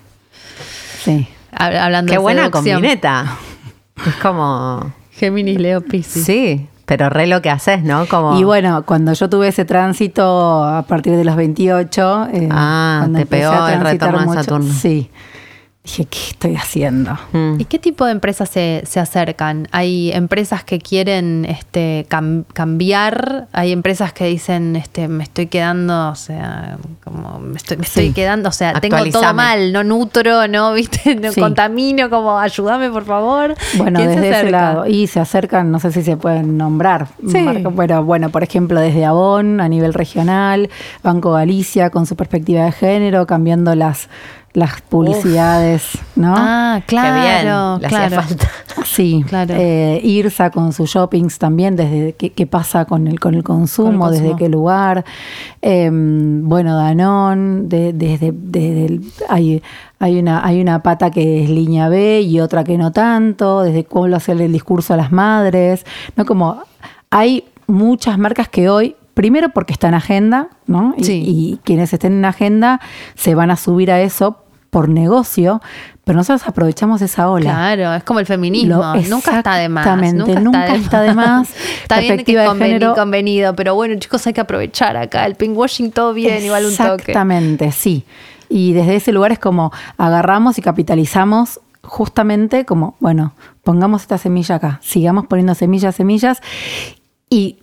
Sí. Hab- Hablando Qué de buena combineta. Es como. Géminis, Leo, Piscis. Sí, pero re lo que haces, ¿no? Como. Y bueno, cuando yo tuve ese tránsito a partir de los 28, eh, Ah, cuando te pegó a el retorno Saturno. Sí. Dije, ¿qué estoy haciendo? Mm. ¿Y qué tipo de empresas se, se acercan? ¿Hay empresas que quieren este, cam- cambiar? ¿Hay empresas que dicen, este, me estoy quedando, o sea, como me estoy, me estoy quedando, o sea, tengo todo mal, no nutro, no, viste, no Sí. contamino, como ayúdame por favor? Bueno, ¿Quién se desde ese lado. Y se acercan, no sé si se pueden nombrar. Sí. Bueno, bueno, por ejemplo, desde Avon a nivel regional, Banco Galicia con su perspectiva de género, cambiando las, las publicidades, ¿no? Ah, Qué bien, claro, claro. falta. Sí, Claro. Eh, Irsa con sus shoppings también, desde qué, qué pasa con el, con el consumo, Con el desde qué lugar. Eh, bueno, Danón, de- desde, desde el- hay, hay, una, hay una pata que es línea B y otra que no tanto, desde cómo lo hace el discurso a las madres, ¿no? Como hay muchas marcas que hoy, primero porque está en agenda, ¿no? Y, Sí. y quienes estén en agenda se van a subir a eso por negocio, pero nosotros aprovechamos esa ola. Claro, es como el feminismo, Lo- nunca está de más. exactamente, nunca está de más. está bien que de conveni- convenido, pero bueno, chicos, hay que aprovechar acá. El pinkwashing todo bien, igual un toque. Exactamente, sí. Y desde ese lugar es como agarramos y capitalizamos justamente como, bueno, pongamos esta semilla acá, sigamos poniendo semillas, semillas, y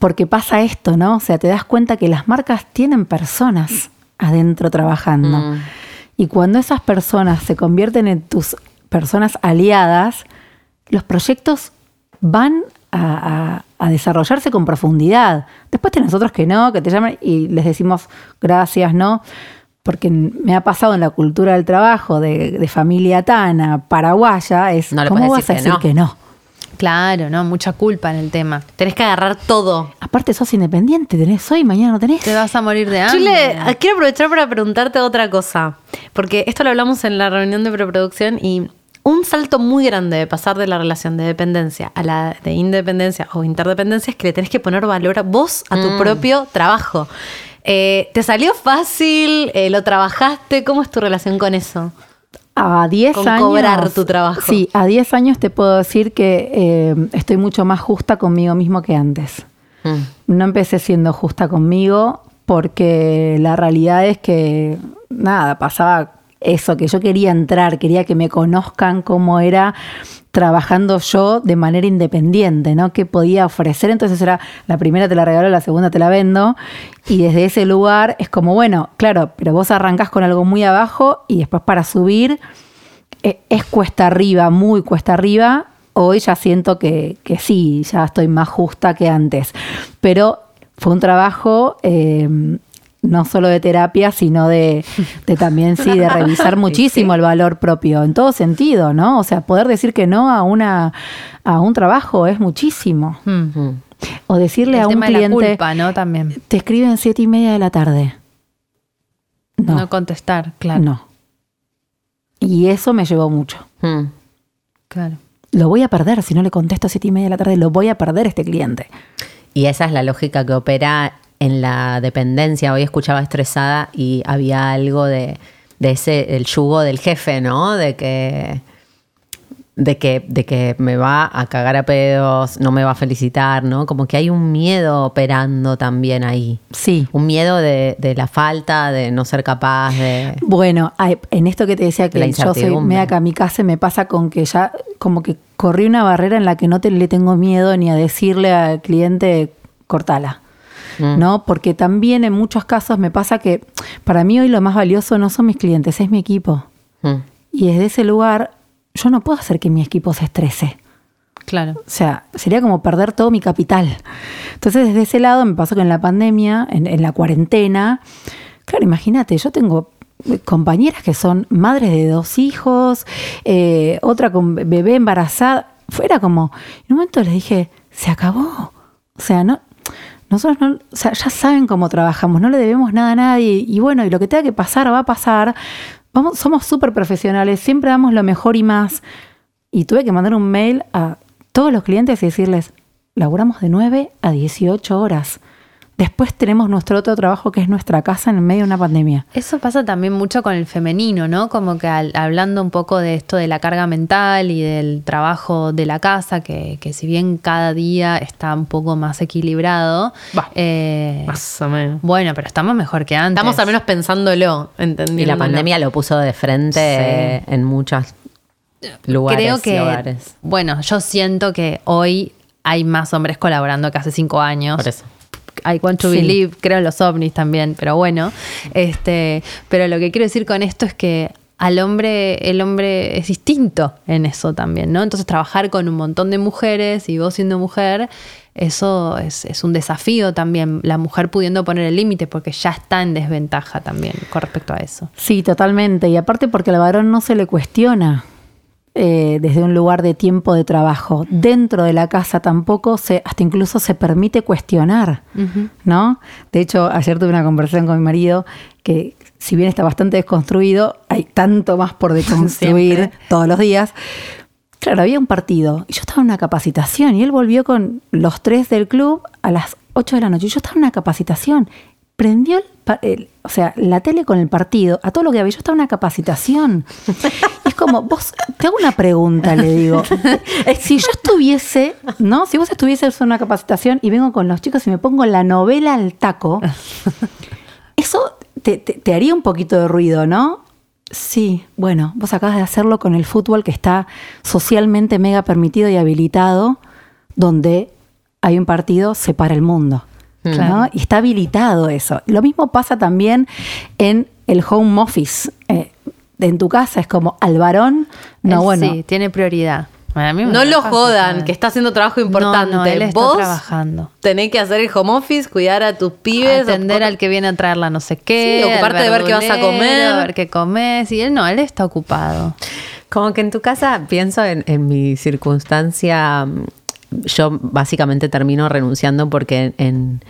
porque pasa esto, ¿no? O sea, te das cuenta que las marcas tienen personas adentro trabajando. Mm. Y cuando esas personas se convierten en tus personas aliadas, los proyectos van a, a- a desarrollarse con profundidad. Después tenés otros que no, que te llaman y les decimos gracias, ¿no? Porque me ha pasado en la cultura del trabajo de, de familia tana, paraguaya, es No ¿cómo vas a decir decir que no? que no? Claro, ¿no? Mucha culpa en el tema. Tenés que agarrar todo. Aparte sos independiente, tenés hoy, mañana no tenés. Te vas a morir de hambre. Chile, ah, quiero aprovechar para preguntarte otra cosa, porque esto lo hablamos en la reunión de preproducción y un salto muy grande de pasar de la relación de dependencia a la de independencia o interdependencia es que le tenés que poner valor a vos a tu propio trabajo. Eh, ¿Te salió fácil? Eh, ¿Lo trabajaste? ¿Cómo es tu relación con eso? A 10 Con años. cobrar tu trabajo. Sí, a 10 años te puedo decir que eh, estoy mucho más justa conmigo mismo que antes. Mm. No empecé siendo justa conmigo porque la realidad es que, nada, pasaba eso, que yo quería entrar, quería que me conozcan cómo era trabajando yo de manera independiente, ¿no? ¿Qué podía ofrecer? Entonces era, la primera te la regalo, la segunda te la vendo. Y desde ese lugar es como, bueno, claro, pero vos arrancás con algo muy abajo y después para subir eh, es cuesta arriba, muy cuesta arriba. Hoy ya siento que, que sí, ya estoy más justa que antes. Pero fue un trabajo eh, no solo de terapia, sino de, de también, sí, de revisar muchísimo el valor propio, en todo sentido, ¿no? O sea, poder decir que no a, una, a un trabajo es muchísimo. Mm. O decirle el a un tema de la cliente, culpa, ¿no? También. te escriben siete y media de la tarde. No, No, contestar, claro. no. Y eso me llevó mucho. Mm. Claro. Lo voy a perder si no le contesto a siete y media de la tarde, lo voy a perder este cliente. Y esa es la lógica que opera en la dependencia. Hoy escuchaba estresada y había algo de, de ese, el yugo del jefe, ¿no? De que, de que, de que me va a cagar a pedos, no me va a felicitar, ¿no? Como que hay un miedo operando también ahí. Sí. Un miedo de, de la falta, de no ser capaz de. Bueno, en esto que te decía que yo soy media kamikaze, me pasa con que ya como que corrí una barrera en la que no te, le tengo miedo ni a decirle al cliente, cortala. Mm. ¿No? Porque también en muchos casos me pasa que para mí hoy lo más valioso no son mis clientes, es mi equipo. Mm. Y desde ese lugar yo no puedo hacer que mi equipo se estrese. Claro. O sea, sería como perder todo mi capital. Entonces, desde ese lado me pasó que en la pandemia, en, en la cuarentena, claro, imagínate, yo tengo eh, compañeras que son madres de dos hijos, eh, otra con bebé embarazada. Fuera como, en un momento les dije, se acabó. O sea, no, nosotros no, o sea, ya saben cómo trabajamos, no le debemos nada a nadie. Y bueno, y lo que tenga que pasar va a pasar. Vamos, somos súper profesionales, siempre damos lo mejor y más. Y tuve que mandar un mail a todos los clientes y decirles, laburamos de 9 a 18 horas. Después tenemos nuestro otro trabajo que es nuestra casa en medio de una pandemia. Eso pasa también mucho con el femenino, ¿no? Como que al- hablando un poco de esto de la carga mental y del trabajo de la casa, que, que si bien cada día está un poco más equilibrado, Bah, eh, Más o menos. bueno, pero estamos mejor que antes. Estamos al menos pensándolo, ¿entendiendo? Y la pandemia lo puso de frente en muchos lugares Creo que, y hogares. bueno, yo siento que hoy hay más hombres colaborando que hace cinco años. Por eso. I want to Sí. believe, creo en los ovnis también, pero bueno. Este, pero lo que quiero decir con esto es que al hombre, el hombre es distinto en eso también, ¿no? Entonces trabajar con un montón de mujeres y vos siendo mujer, eso es, es un desafío también, la mujer pudiendo poner el límite porque ya está en desventaja también con respecto a eso. Sí, totalmente. Y aparte porque al varón no se le cuestiona eh, desde un lugar de tiempo de trabajo. Dentro de la casa tampoco se, hasta incluso se permite cuestionar, ¿no? De hecho, ayer tuve una conversación con mi marido que si bien está bastante desconstruido, hay tanto más por deconstruir todos los días. Claro, había un partido y yo estaba en una capacitación y él volvió con los tres del club a las 8 de la noche y yo estaba en una capacitación. Prendió el, el- o sea, la tele con el partido, a todo lo que había. Yo estaba en una capacitación. Es como, vos, te hago una pregunta, le digo. Si yo estuviese, ¿no? Si vos estuvieses en una capacitación y vengo con los chicos y me pongo la novela al taco, eso te, te- te haría un poquito de ruido, ¿no? Sí, bueno, vos acabas de hacerlo con el fútbol que está socialmente mega permitido y habilitado, donde hay un partido, se para el mundo. ¿No? Y está habilitado eso. Lo mismo pasa también en el home office. Eh, en tu casa es como al varón, no, Él bueno. Sí, tiene prioridad. A mí me No lo jodan, que está haciendo trabajo importante. No, no, él está Vos trabajando. tenés que hacer el home office, cuidar a tus pibes. atender al que viene a traer la no sé qué. Sí, ocuparte de ver qué vas a comer. ver qué comes. Y él no, él está ocupado. Como que en tu casa pienso en, en mi circunstancia, mm, yo básicamente termino renunciando porque en,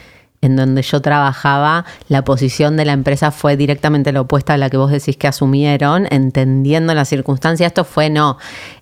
donde yo trabajaba, la posición de la empresa fue directamente la opuesta a la que vos decís que asumieron, entendiendo la circunstancia. Esto fue, no,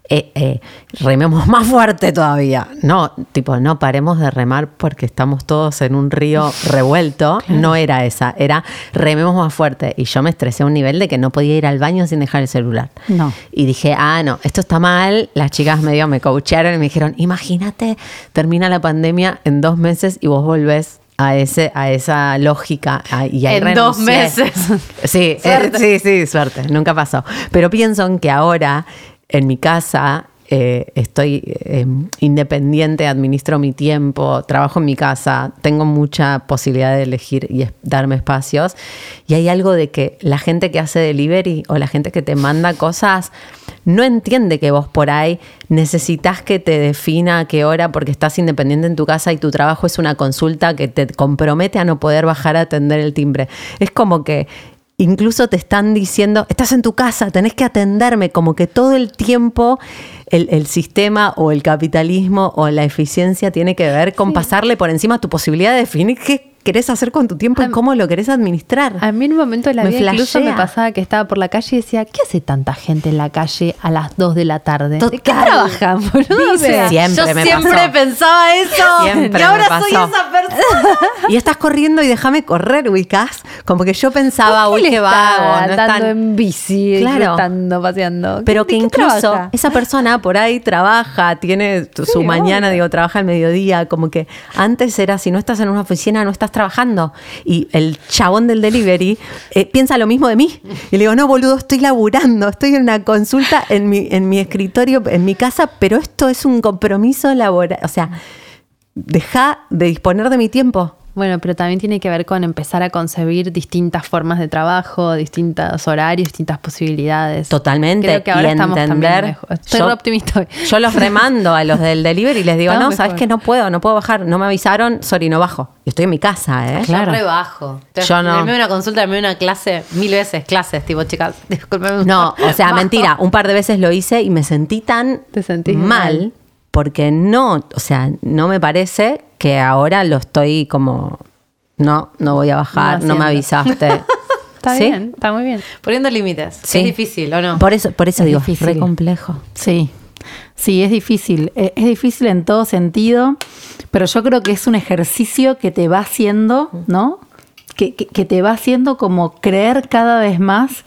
eh, eh, rememos más fuerte todavía. No, tipo, no paremos de remar porque estamos todos en un río revuelto. No era esa, era rememos más fuerte. Y yo me estresé a un nivel de que no podía ir al baño sin dejar el celular. No. Y dije, ah, no, esto está mal. Las chicas medio me coacharon y me dijeron, imagínate, termina la pandemia en dos meses y vos volvés a ese, a esa lógica. Ah, Y ahí En dos meses. Sí, eh, sí, sí, suerte, nunca pasó. Pero pienso en que ahora en mi casa eh, estoy eh, independiente, administro mi tiempo, trabajo en mi casa, tengo mucha posibilidad de elegir y darme espacios. Y hay algo de que la gente que hace delivery o la gente que te manda cosas no entiende que vos por ahí necesitas que te defina a qué hora porque estás independiente en tu casa y tu trabajo es una consulta que te compromete a no poder bajar a atender el timbre. Es como que incluso te están diciendo, estás en tu casa, tenés que atenderme, como que todo el tiempo el, el sistema o el capitalismo o la eficiencia tiene que ver con pasarle por encima tu posibilidad de definir qué querés hacer con tu tiempo y cómo lo querés administrar. A mí en un momento de la Me vida incluso me flashea. pasaba que estaba por la calle y decía, ¿qué hace tanta gente en la calle a las 2 de la tarde? ¿De qué Total. trabajan, boludo? O sea, Siempre Yo me siempre pasó. pensaba eso. Siempre y ahora me soy pasó. esa persona. Y estás corriendo y déjame correr, ubicás. Como que yo pensaba, ¿por uy, qué vago. No andando están- en bici, Claro. paseando? Pero ¿De que incluso trabaja? esa persona por ahí trabaja, tiene su mañana, digo, trabaja al mediodía, como que antes era, si no estás en una oficina, no estás trabajando. Y el chabón del delivery eh, piensa lo mismo de mí. Y le digo, no, boludo, estoy laburando, estoy en una consulta en mi, en mi escritorio, en mi casa, pero esto es un compromiso laboral. O sea, deja de disponer de mi tiempo. Bueno, pero también tiene que ver con empezar a concebir distintas formas de trabajo, distintos horarios, distintas posibilidades. Totalmente. Creo que ahora y estamos entender. también. Estoy yo, re optimista hoy. Yo los remando a los del delivery y les digo, Estamos no, sabes que no puedo, no puedo bajar, no me avisaron, sorry, no bajo. Y estoy en mi casa, ¿eh? Yo rebajo. Yo no. De una consulta, de una clase, mil veces clases, tipo, chicas, discúlpeme. No, o sea, Bajo. mentira. Un par de veces lo hice y me sentí tan Te sentís mal, mal. Porque no, o sea, no me parece que ahora lo estoy como, no, no voy a bajar, no, No me avisaste. Está ¿Sí? bien, está muy bien. Poniendo límites. Sí. Es difícil, ¿o no? Por eso, por eso Es digo, difícil. re complejo. Sí, sí, es difícil. Eh, Es difícil en todo sentido, pero yo creo que es un ejercicio que te va haciendo, ¿no? Que, que- que te va haciendo como creer cada vez más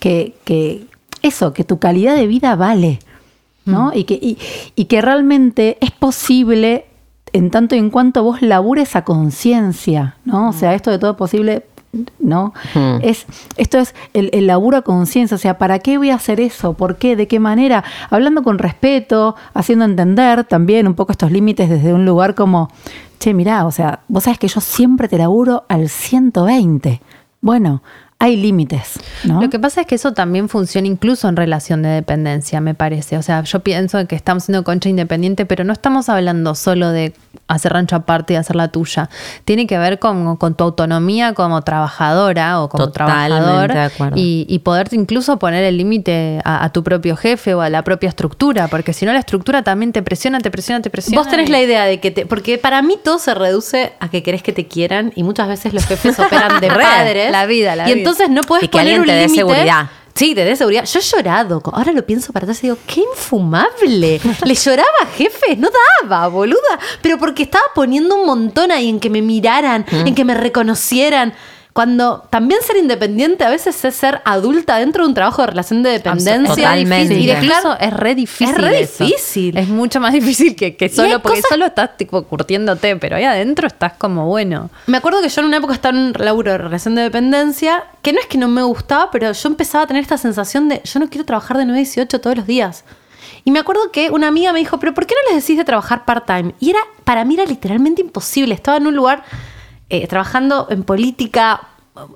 que, que eso, que tu calidad de vida vale, ¿no? Y, que, y, y que realmente es posible en tanto y en cuanto vos labures a conciencia, ¿no? O sea, esto de todo posible, ¿no? Mm. Es, esto es el, el laburo a conciencia, o sea, ¿para qué voy a hacer eso? ¿Por qué? ¿De qué manera? Hablando con respeto, haciendo entender también un poco estos límites desde un lugar como, che, mirá, o sea, vos sabes que yo siempre te laburo al 120. Bueno, hay límites, ¿no? Lo que pasa es que eso también funciona incluso en relación de dependencia, me parece. O sea, yo pienso que estamos siendo concha independiente, pero no estamos hablando solo de hacer rancho aparte y hacer la tuya. Tiene que ver con, con tu autonomía como trabajadora o como Totalmente trabajador de acuerdo. y, y poderte incluso poner el límite a, a tu propio jefe o a la propia estructura, porque si no la estructura también te presiona, te presiona, te presiona. Vos tenés y- la idea de que te. Porque para mí todo se reduce a que querés que te quieran y muchas veces los jefes operan de Re, padres. la vida, la Y vida. Entonces no puedes que poner un te dé seguridad. Sí, te dé seguridad. Yo he llorado. Ahora lo pienso para atrás y digo, qué infumable. Le lloraba a jefes, no daba, boluda. Pero porque estaba poniendo un montón ahí en que me miraran, en que me reconocieran. Cuando también ser independiente a veces es ser adulta dentro de un trabajo de relación de dependencia. Totalmente. Y dejar Incluso es re difícil. Es re eso. difícil. Es mucho más difícil que, que solo, porque cosas- solo estás tipo curtiéndote, pero ahí adentro estás como bueno. Me acuerdo que yo en una época estaba en un laburo de relación de dependencia, que no es que no me gustaba, pero yo empezaba a tener esta sensación de yo no quiero trabajar de 9 a 18 todos los días. Y me acuerdo que una amiga me dijo, pero ¿por qué no les decís de trabajar part-time? Y era, para mí era literalmente imposible. Estaba en un lugar eh, trabajando en política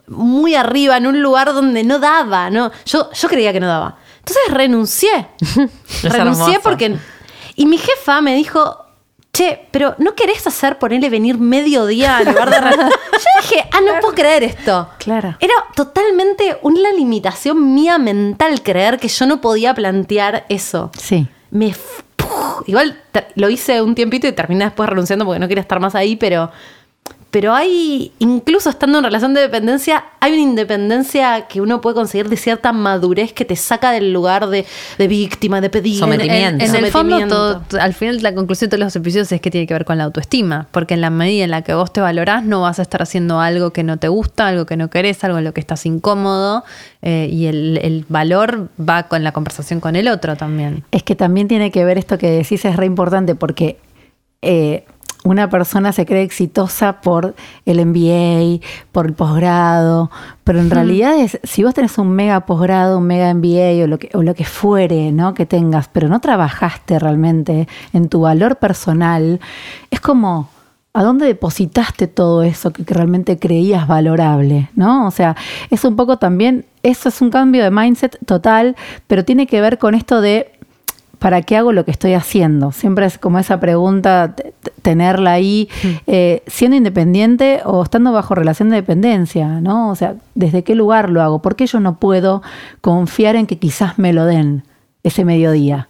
muy arriba, en un lugar donde no daba, ¿no? Yo, yo creía que no daba. Entonces renuncié. Renuncié hermoso. porque... Y mi jefa me dijo, che, pero ¿no querés hacer ponerle venir mediodía en lugar de... re-?" Yo dije, ah, no puedo creer esto. Claro. Era totalmente una limitación mía mental creer que yo no podía plantear eso. Sí. Me... Igual lo hice un tiempito y terminé después renunciando porque no quería estar más ahí, pero... Pero hay, incluso estando en relación de dependencia, hay una independencia que uno puede conseguir de cierta madurez que te saca del lugar de, de víctima, de pedir. Sometimiento. En, en el fondo, todo, al final la conclusión de todos los episodios es que tiene que ver con la autoestima, porque en la medida en la que vos te valorás, no vas a estar haciendo algo que no te gusta, algo que no querés, algo en lo que estás incómodo, eh, y el, el valor va con la conversación con el otro también. Es que también tiene que ver esto que decís, es re importante porque eh, una persona se cree exitosa por el MBA, por el posgrado, pero en realidad es, si vos tenés un mega posgrado, un mega MBA o lo que, o lo que fuere, ¿no? Que tengas, pero no trabajaste realmente en tu valor personal, es como... ¿A dónde depositaste todo eso que, que realmente creías valorable? ¿No? O sea, es un poco también, eso es un cambio de mindset total, pero tiene que ver con esto de ¿para qué hago lo que estoy haciendo? Siempre es como esa pregunta, tenerla ahí, eh, siendo independiente o estando bajo relación de dependencia, ¿no? O sea, ¿desde qué lugar lo hago? ¿Por qué yo no puedo confiar en que quizás me lo den ese mediodía?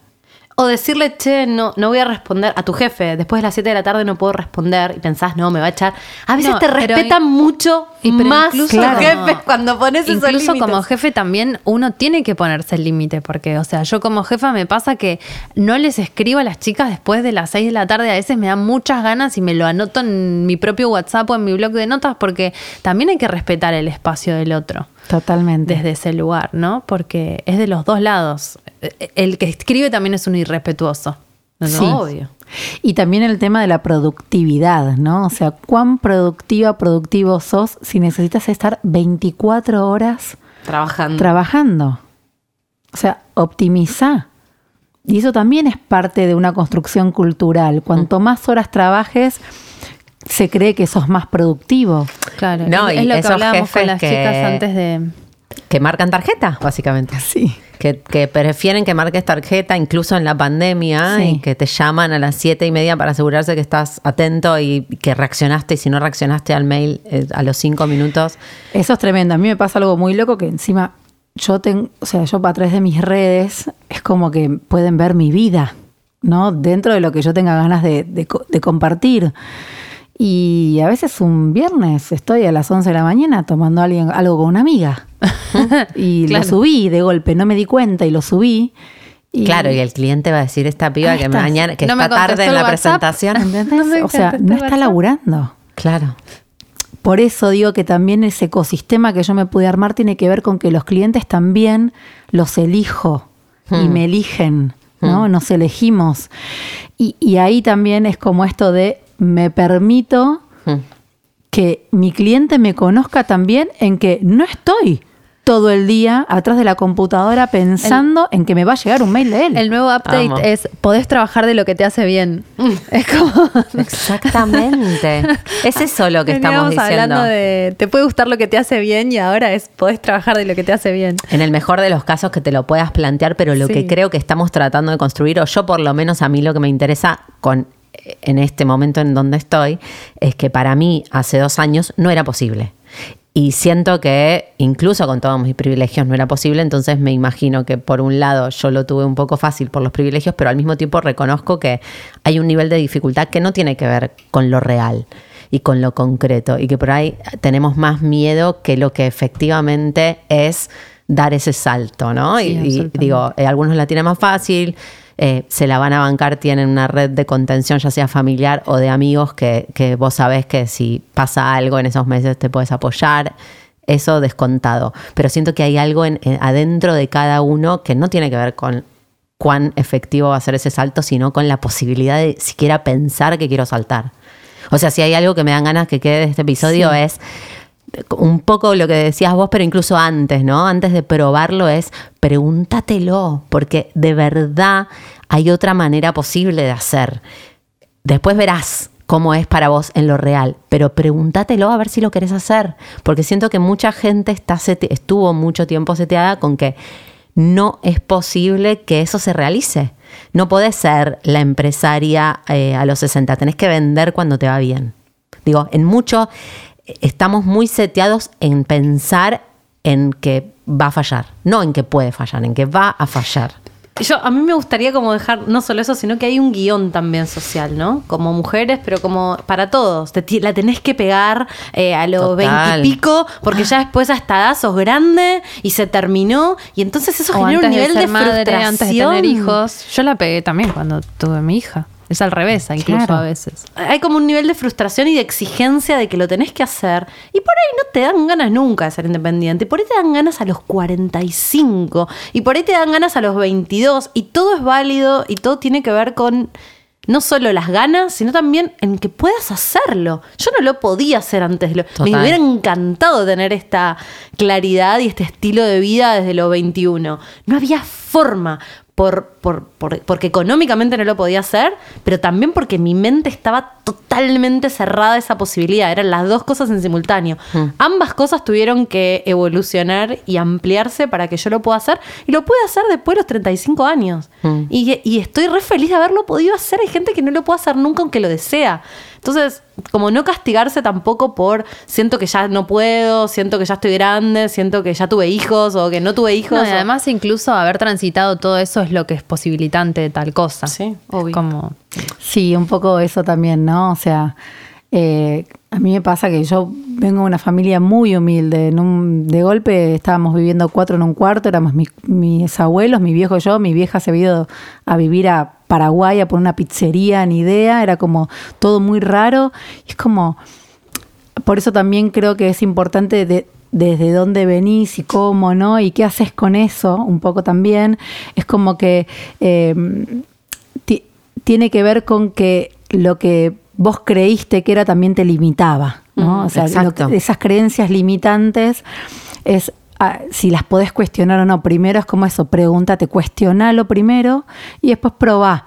O decirle, che, no, no voy a responder a tu jefe. Después de las 7 de la tarde no puedo responder. Y pensás, no, me va a echar. A veces No, te respetan mucho y más incluso los como- jefes cuando pones esos Incluso como jefe también uno tiene que ponerse el límite, porque, o sea, yo como jefa me pasa que no les escribo a las chicas después de las 6 de la tarde, a veces me dan muchas ganas y me lo anoto en mi propio WhatsApp o en mi blog de notas, porque también hay que respetar el espacio del otro Totalmente. desde ese lugar, ¿no? Porque es de los dos lados. El que escribe también es un irrespetuoso. ¿no? Sí. Obvio. Y también el tema de la productividad, ¿no? O sea, cuán productiva, productivo sos si necesitas estar 24 horas Trabajando. trabajando. O sea, optimiza. Y eso también es parte de una construcción cultural. Cuanto más horas trabajes, se cree que sos más productivo. Claro, No, es, y es lo que hablábamos con las que- chicas antes de... Que marcan tarjeta, básicamente. Sí. Que, que prefieren que marques tarjeta incluso en la pandemia Sí. y que te llaman a las siete y media para asegurarse que estás atento y que reaccionaste y si no reaccionaste al mail eh, a los cinco minutos. Eso es tremendo. A mí me pasa algo muy loco que encima yo tengo, o sea, yo a través de mis redes es como que pueden ver mi vida, ¿no? Dentro de lo que yo tenga ganas de, de de compartir. Y a veces un viernes estoy a las 11 de la mañana tomando alguien, algo con una amiga. y Claro. lo subí de golpe, no me di cuenta y lo subí. Y- Claro, y el cliente va a decir esta piba que estás. mañana, que No está tarde en la WhatsApp. presentación. ¿Entendés? No o sea, no está WhatsApp. laburando. Claro. Por eso digo que también ese ecosistema que yo me pude armar tiene que ver con que los clientes también los elijo y Hmm. me eligen, ¿no? Nos elegimos. Y, y ahí también es como esto de me permito Mm. que mi cliente me conozca también en que no estoy todo el día atrás de la computadora pensando en que me va a llegar un mail de él. El nuevo update Amo. es podés trabajar de lo que te hace bien. Es como Exactamente. es eso lo que estamos diciendo. hablando de te puede gustar lo que te hace bien y ahora es podés trabajar de lo que te hace bien. En el mejor de los casos que te lo puedas plantear, pero lo Sí. que creo que estamos tratando de construir, o yo por lo menos a mí lo que me interesa con en este momento en donde estoy, es que para mí hace dos años no era posible. Y siento que incluso con todos mis privilegios no era posible, entonces me imagino que por un lado yo lo tuve un poco fácil por los privilegios, pero al mismo tiempo reconozco que hay un nivel de dificultad que no tiene que ver con lo real y con lo concreto y que por ahí tenemos más miedo que lo que efectivamente es dar ese salto, ¿no? Sí, y, digo, eh, algunos la tienen más fácil, eh, se la van a bancar, tienen una red de contención, ya sea familiar o de amigos, que, que vos sabés que si pasa algo en esos meses te puedes apoyar. Eso descontado. Pero siento que hay algo en- en- adentro de cada uno que no tiene que ver con cuán efectivo va a ser ese salto, sino con la posibilidad de siquiera pensar que quiero saltar. O sea, si hay algo que me dan ganas que quede de este episodio es un poco lo que decías vos, pero incluso antes, ¿no? Antes de probarlo es pregúntatelo, porque de verdad hay otra manera posible de hacer. Después verás cómo es para vos en lo real, pero pregúntatelo a ver si lo querés hacer, porque siento que mucha gente está estuvo mucho tiempo seteada con que no es posible que eso se realice. No podés ser la empresaria eh, a los 60, tenés que vender cuando te va bien. Digo, en mucho estamos muy seteados en pensar en que va a fallar, no en que puede fallar, en que va a fallar. Yo, a mí me gustaría como dejar no solo eso, sino que hay un guion también social, ¿no? Como mujeres, pero como para todos. Te la tenés que pegar eh, a los veintipico, porque ya después hasta edad sos grande y se terminó. Y entonces eso O genera un nivel de de, ser madre, frustración. antes de tener hijos. Yo la pegué también cuando tuve mi hija. Es al revés, incluso Claro. a veces. Hay como un nivel de frustración y de exigencia de que lo tenés que hacer. Y por ahí no te dan ganas nunca de ser independiente. Y por ahí te dan ganas a los 45. Y por ahí te dan ganas a los 22. Y todo es válido y todo tiene que ver con no solo las ganas, sino también en que puedas hacerlo. Yo no lo podía hacer antes. Me hubiera encantado tener esta claridad y este estilo de vida desde los 21. No había forma. Por, por- por- porque económicamente no lo podía hacer, pero también porque mi mente estaba totalmente cerrada esa posibilidad. Eran las dos cosas en simultáneo. Ambas cosas tuvieron que evolucionar y ampliarse para que yo lo pueda hacer. Y lo pude hacer después de los 35 años. Y, y estoy re feliz de haberlo podido hacer. Hay gente que no lo puede hacer nunca aunque lo desea. Entonces, como no castigarse tampoco por siento que ya no puedo, siento que ya estoy grande, siento que ya tuve hijos o que no tuve hijos. No, y o- además, incluso haber transitado todo eso es lo que es posibilitante de tal cosa. Sí, obvio. Como, Sí, un poco eso también, ¿no? O sea, eh, a mí me pasa que yo vengo de una familia muy humilde. De golpe estábamos viviendo cuatro en un cuarto, éramos mi- mis abuelos, mi viejo y yo. Mi vieja se había ido a vivir a Paraguay a por una pizzería, ni idea. Era como todo muy raro. Es como, por eso también creo que es importante de- desde dónde venís y cómo, ¿no? Y qué haces con eso, un poco también. Es como que eh, tiene que ver con que lo que vos creíste que era también te limitaba, ¿no? Mm, o sea, que- esas creencias limitantes es ah, si las podés cuestionar o no. Primero es como eso, pregúntate, cuestionalo primero y después probá.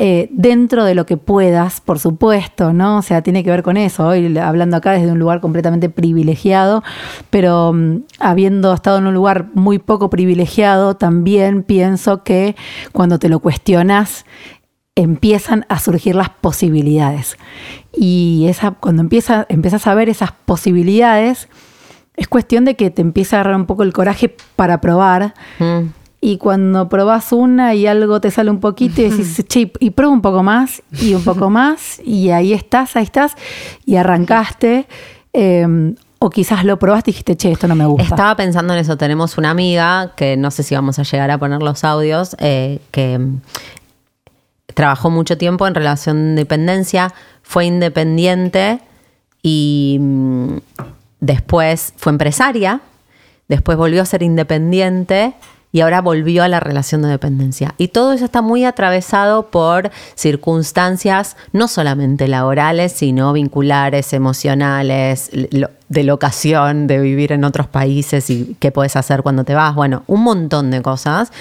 Eh, dentro de lo que puedas, por supuesto, ¿no? O sea, tiene que ver con eso. Hoy hablando acá desde un lugar completamente privilegiado, pero mm, habiendo estado en un lugar muy poco privilegiado, también pienso que cuando te lo cuestionas, empiezan a surgir las posibilidades. Y esa, cuando empieza, empiezas a ver esas posibilidades, es cuestión de que te empiece a agarrar un poco el coraje para probar. Mm. Y cuando probás una y algo te sale un poquito y decís, che, y prueba un poco más, y un poco más, y ahí estás, ahí estás, y arrancaste. eh, o quizás lo probaste y dijiste, che, esto no me gusta. Estaba pensando en eso. Tenemos una amiga que no sé si vamos a llegar a poner los audios, eh, que trabajó mucho tiempo en relación de dependencia, fue independiente y mm, después fue empresaria, después volvió a ser independiente y ahora volvió a la relación de dependencia. Y todo eso está muy atravesado por circunstancias no solamente laborales, sino vinculares, emocionales, de locación, de vivir en otros países y qué puedes hacer cuando te vas. Bueno, un montón de cosas.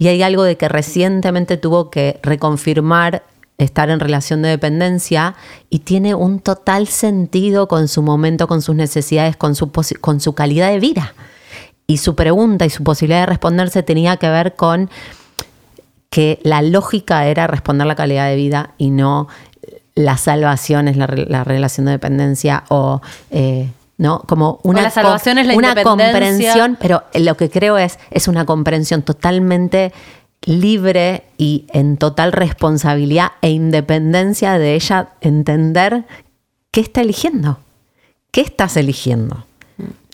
Y hay algo de que recientemente tuvo que reconfirmar estar en relación de dependencia y tiene un total sentido con su momento, con sus necesidades, con su, con su calidad de vida. Y su pregunta y su posibilidad de responderse tenía que ver con que la lógica era responder la calidad de vida y no la salvación es la relación de dependencia o eh, no como una, la salvación es la una comprensión pero lo que creo es es una comprensión totalmente libre y en total responsabilidad e independencia de ella entender qué está eligiendo. Qué estás eligiendo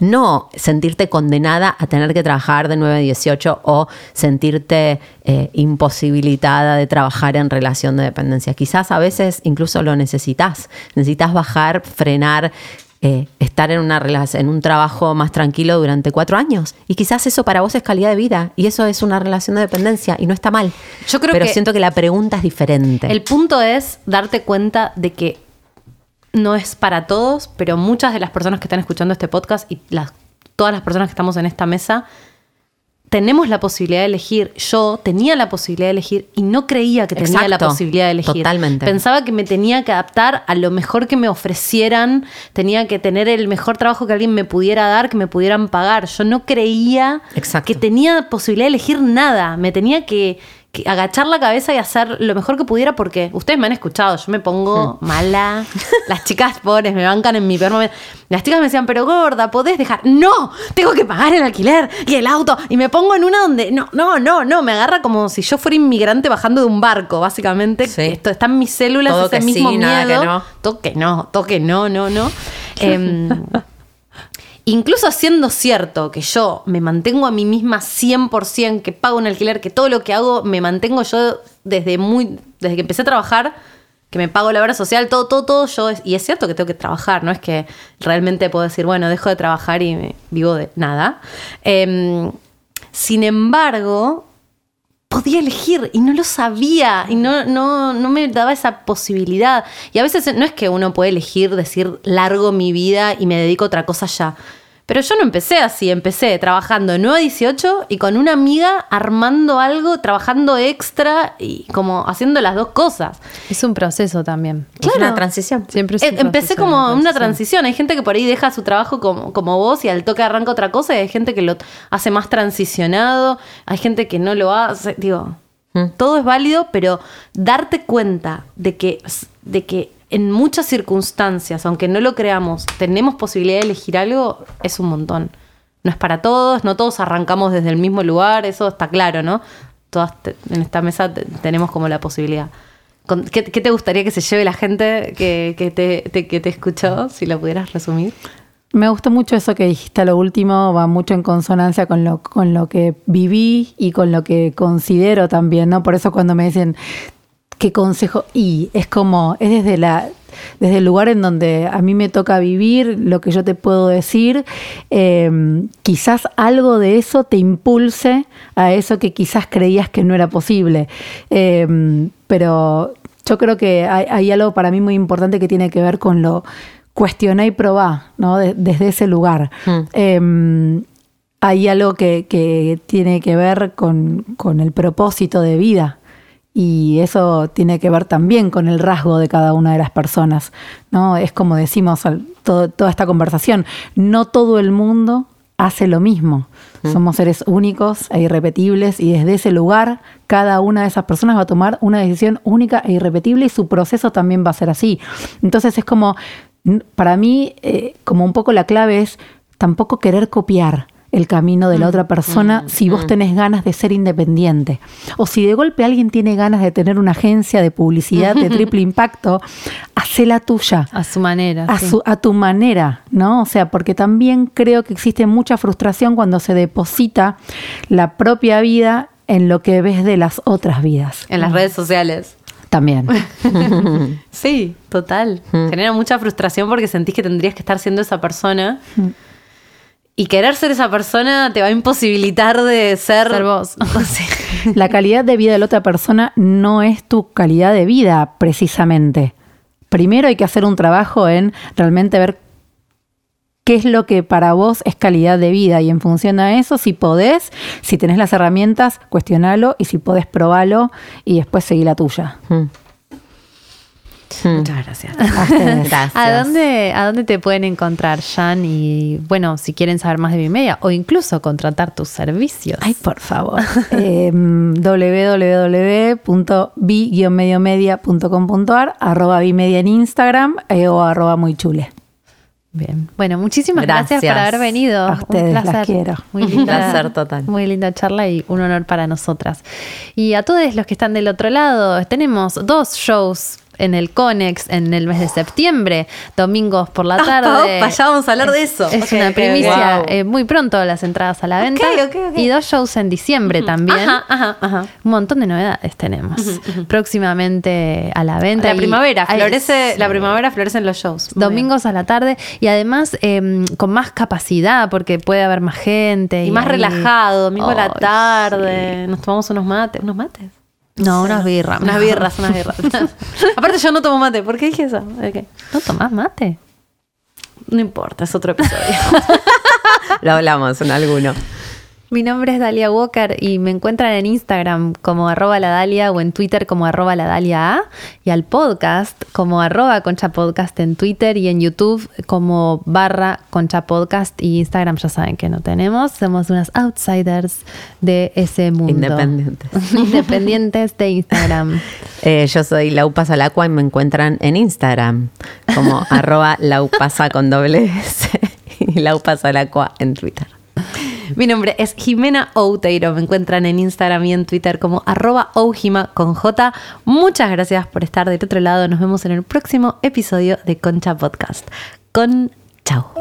No sentirte condenada a tener que trabajar de 9 a 18 o sentirte eh, imposibilitada de trabajar en relación de dependencia. Quizás a veces incluso lo necesitas. Necesitas bajar, frenar, eh, estar en una relación, en un trabajo más tranquilo durante cuatro años. Y quizás eso para vos es calidad de vida y eso es una relación de dependencia y no está mal. Yo creo Pero que siento que la pregunta es diferente. El punto es darte cuenta de que no es para todos, pero muchas de las personas que están escuchando este podcast y las, todas las personas que estamos en esta mesa, tenemos la posibilidad de elegir. Yo tenía la posibilidad de elegir y no creía que tenía la posibilidad de elegir. totalmente. Pensaba que me tenía que adaptar a lo mejor que me ofrecieran, tenía que tener el mejor trabajo que alguien me pudiera dar, que me pudieran pagar. Yo no creía Exacto. que tenía posibilidad de elegir nada. Me tenía que agachar la cabeza y hacer lo mejor que pudiera porque ustedes me han escuchado, yo me pongo mala. Las chicas pobres me bancan en mi peor momento. Las chicas me decían, pero gorda, ¿podés dejar? No, tengo que pagar el alquiler y el auto. Y me pongo en una donde, no, no, no, no, me agarra como si yo fuera inmigrante bajando de un barco, básicamente. Sí. Esto está en mis células, Todo ese que mismo sí, nada miedo. que no. Toque no, toque no, no, no. Em, Incluso siendo cierto que yo me mantengo a mí misma 100%, que pago un alquiler, que todo lo que hago me mantengo yo desde muy desde que empecé a trabajar, que me pago la obra social, todo, todo, todo, yo, y es cierto que tengo que trabajar, no es que realmente puedo decir, bueno, dejo de trabajar y vivo de nada. Em, sin embargo, podía elegir y no lo sabía y no, no, no me daba esa posibilidad. Y a veces no es que uno puede elegir decir largo mi vida y me dedico a otra cosa ya. Pero yo no empecé así, empecé trabajando de 9 a 18 y con una amiga armando algo, trabajando extra y como haciendo las dos cosas. Es un proceso también. Es una transición. Siempre es Eh, un Empecé proceso como una transición. Hay gente que por ahí deja su trabajo como, como vos y al toque arranca otra cosa. Y hay gente que lo hace más transicionado. Hay gente que no lo hace. Digo, todo es válido, pero darte cuenta de que, de que en muchas circunstancias, aunque no lo creamos, tenemos posibilidad de elegir algo, es un montón. No es para todos, no todos arrancamos desde el mismo lugar, eso está claro, ¿no? Todas en esta mesa te- tenemos como la posibilidad. ¿Qué, te gustaría que se lleve la gente que, que te- que te escuchó, si lo pudieras resumir? Me gustó mucho eso que dijiste a lo último, va mucho en consonancia con lo, con lo que viví y con lo que considero también, ¿no? Por eso cuando me dicen qué consejo, y es como, es desde la desde el lugar en donde a mí me toca vivir, lo que yo te puedo decir, eh, quizás algo de eso te impulse a eso que quizás creías que no era posible. Eh, pero yo creo que hay, hay algo para mí muy importante que tiene que ver con lo cuestiona y probá, ¿no? De- desde ese lugar. Eh, hay algo que, que tiene que ver con, con el propósito de vida. Y eso tiene que ver también con el rasgo de cada una de las personas. ¿no? Es como decimos al- todo- toda esta conversación, no todo el mundo hace lo mismo. Somos seres únicos e irrepetibles y desde ese lugar cada una de esas personas va a tomar una decisión única e irrepetible y su proceso también va a ser así. Entonces es como, para mí, eh, como un poco la clave es tampoco querer copiar el camino de la otra persona si vos tenés ganas de ser independiente. O si de golpe alguien tiene ganas de tener una agencia de publicidad de triple impacto, hacela tuya A su manera. a, sí. su, a tu manera, ¿no? O sea, porque también creo que existe mucha frustración cuando se deposita la propia vida en lo que ves de las otras vidas. En las redes sociales. También. Sí, total. Genera mucha frustración porque sentís que tendrías que estar siendo esa persona. Y querer ser esa persona te va a imposibilitar de ser, Ser vos. La calidad de vida de la otra persona no es tu calidad de vida, precisamente. Primero hay que hacer un trabajo en realmente ver qué es lo que para vos es calidad de vida y en función a eso, si podés, si tenés las herramientas, cuestionalo y si podés, probalo y después seguí la tuya. Muchas gracias. A ustedes. Gracias. ¿A dónde, ¿A dónde te pueden encontrar, Jan? Y bueno, si quieren saber más de Bimedia o incluso contratar tus servicios. Ay, por favor. eh, www.bi-mediomedia.com.ar arroba bimedia en Instagram eh, o arroba muy chule. Bien. Bueno, muchísimas gracias, Gracias. por haber venido. A ustedes, Un las quiero. Muy Un placer total. Muy linda charla y un honor para nosotras. Y a todos los que están del otro lado, tenemos dos shows en el Conex en el mes de septiembre, domingos por la Opa, tarde. opa, ya vamos a hablar de eso. Es una ok, primicia. eh, muy pronto las entradas a la venta. ok, ok. Y dos shows en diciembre también. Ajá, ajá, ajá. Un montón de novedades tenemos. Próximamente a la venta. La y- primavera, florece, la primavera florece en los shows. Muy Domingos a la tarde y además eh, con más capacidad porque puede haber más gente. Y más ahí- relajado, domingo a la tarde, nos tomamos unos mates. ¿Unos mates? No, unas birras. Unas birras, unas birras. Aparte yo no tomo mate, ¿por qué dije eso? Ok. ¿No tomás mate? No importa, es otro episodio. Lo hablamos en alguno. Mi nombre es Dalia Walker y me encuentran en Instagram como arroba la Dalia o en Twitter como arroba la Dalia A y al podcast como arroba concha podcast en Twitter y en YouTube como barra concha podcast y Instagram ya saben que no tenemos, somos unas outsiders de ese mundo. Independientes. Independientes de Instagram. Eh, yo soy Lau Pasalacua y me encuentran en Instagram como arroba laupasa con doble S y Lau Pasalacua en Twitter. Mi nombre es Jimena Outeiro. Me encuentran en Instagram y en Twitter como arroba oujima con J. Muchas gracias por estar del otro lado. Nos vemos en el próximo episodio de Concha Podcast. Con chao.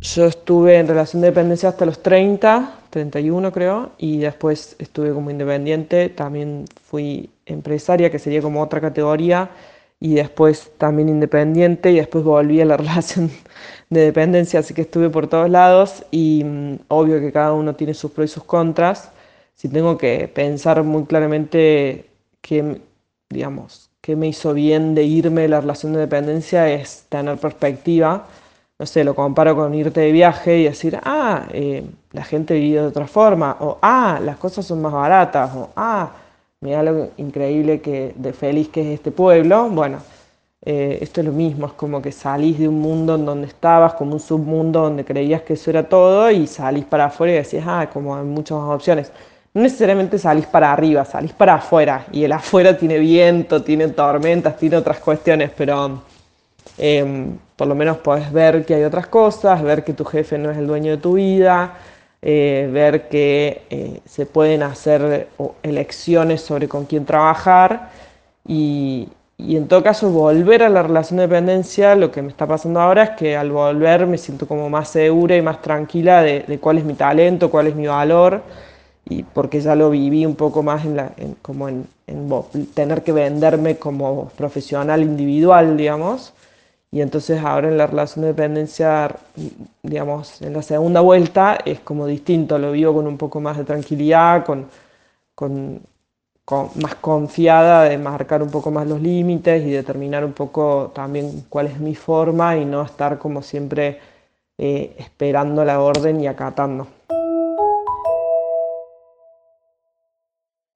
Yo estuve en relación de dependencia hasta los 30, 31 creo, y después estuve como independiente, también fui empresaria, que sería como otra categoría, y después también independiente, y después volví a la relación de dependencia, así que estuve por todos lados, y mm, obvio que cada uno tiene sus pros y sus contras. Si tengo que pensar muy claramente qué, digamos, qué me hizo bien de irme de la relación de dependencia es tener perspectiva no sé, lo comparo con irte de viaje y decir, ah, eh, la gente vive de otra forma, o ah, las cosas son más baratas, o ah, mira lo increíble que, de feliz que es este pueblo. Bueno, eh, esto es lo mismo, es como que salís de un mundo en donde estabas, como un submundo donde creías que eso era todo, y salís para afuera y decís, ah, como hay muchas más opciones. No necesariamente salís para arriba, salís para afuera, y el afuera tiene viento, tiene tormentas, tiene otras cuestiones, pero eh, por lo menos podés ver que hay otras cosas, ver que tu jefe no es el dueño de tu vida, eh, ver que eh, se pueden hacer elecciones sobre con quién trabajar y, en todo caso volver a la relación de dependencia, lo que me está pasando ahora es que al volver me siento como más segura y más tranquila de, cuál es mi talento, cuál es mi valor y porque ya lo viví un poco más en como en, tener que venderme como profesional individual, digamos. Y entonces ahora en la relación de dependencia, digamos, en la segunda vuelta es como distinto, lo vivo con un poco más de tranquilidad, con, con, más confiada de marcar un poco más los límites y determinar un poco también cuál es mi forma y no estar como siempre eh, esperando la orden y acatando.